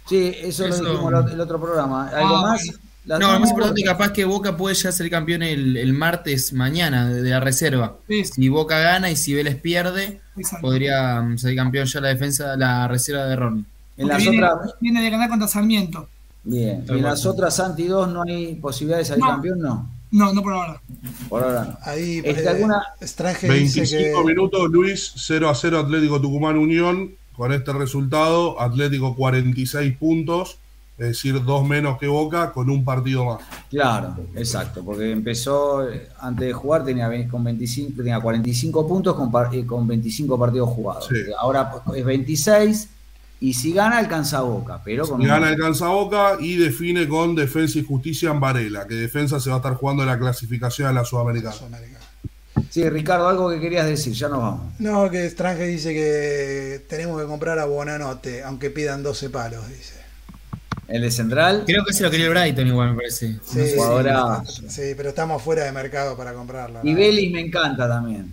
Sí, eso, Eso- lo dijimos el- el otro programa. ¿Algo Ah, más? bueno. Las No, lo más importante capaz que Boca puede ya ser campeón el, el martes mañana de, de la reserva. Sí. Si Boca gana y si Vélez pierde, Exacto. podría mm, ser campeón ya la defensa, la reserva de Ronnie. En las viene, otras. viene de ganar contra Sarmiento. Bien. Tal ¿Y en las otras Santi 2 no hay posibilidad de salir No. campeón? No. No, no por ahora. Por ahora no. Ahí eh, alguna- Strange dice 25 que minutos, Luis, 0 a 0 Atlético Tucumán Unión. Con este resultado, Atlético 46 puntos, es decir, dos menos que Boca, con un partido más. Claro, exacto, porque empezó eh, antes de jugar tenía con 25, tenía 45 puntos con, eh, con 25 partidos jugados. Sí. Ahora es 26 y si gana alcanza a Boca, pero con un- gana alcanza Boca y define con Defensa y Justicia en Varela, que Defensa se va a estar jugando la clasificación a la Sudamericana. Sudamericana. Sí, Ricardo, algo que querías decir, ya nos vamos. No, que Strange dice que tenemos que comprar a Bonanote, aunque pidan 12 palos, dice. El de Central, Creo que se lo quería el Brighton igual, me parece. Sí, sí, sí, pero estamos fuera de mercado para comprarla. y. Vélez me encanta también.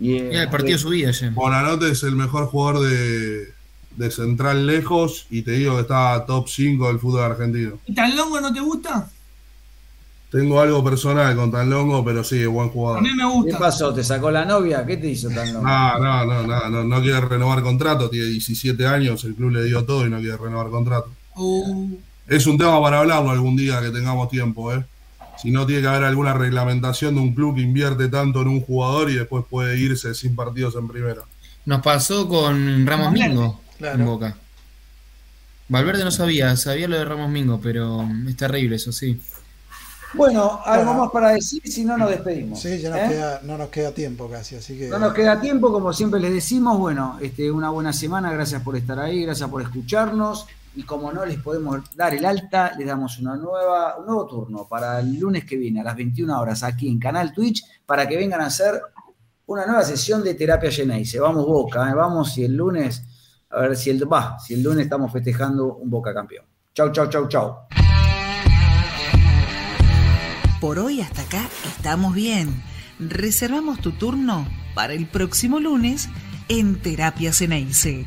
Y, Era el partido de su vida ya. Bonanote es el mejor jugador de, de Central lejos y te digo que está top 5 del fútbol argentino. ¿Y tan longo no te gusta? Tengo algo personal con Tanlongo, pero sí, es buen A jugador. mí me ¿Qué gusta. pasó? ¿Te sacó la novia? ¿Qué te hizo tan loco? No, no, no, no, no, no quiere renovar contrato, tiene 17 años, el club le dio todo y no quiere renovar contrato. Uh, Es un tema para hablarlo algún día que tengamos tiempo, ¿eh? Si no tiene que haber alguna reglamentación de un club que invierte tanto en un jugador y después puede irse sin partidos en primera. Nos pasó con Ramos. Mingo Claro. en Boca. Valverde no sabía, sabía lo de Ramos Mingo, pero es terrible eso, sí. Bueno, algo Bueno. más para decir, si no nos despedimos. Sí, ya nos ¿eh? queda, no nos queda tiempo casi, así que. No nos queda tiempo, como siempre les decimos, bueno, este, una buena semana, gracias por estar ahí, gracias por escucharnos y como no les podemos dar el alta, les damos una nueva, un nuevo turno para el lunes que viene a las 21 horas aquí en Canal Twitch para que vengan a hacer una nueva sesión de terapia Geneise. Vamos Boca, ¿eh? vamos si el lunes, a ver si el, va, si el lunes estamos festejando un Boca campeón. Chau, chau, chau, chau. Por hoy hasta acá estamos bien. Reservamos tu turno para el próximo lunes en Terapia Ceneice.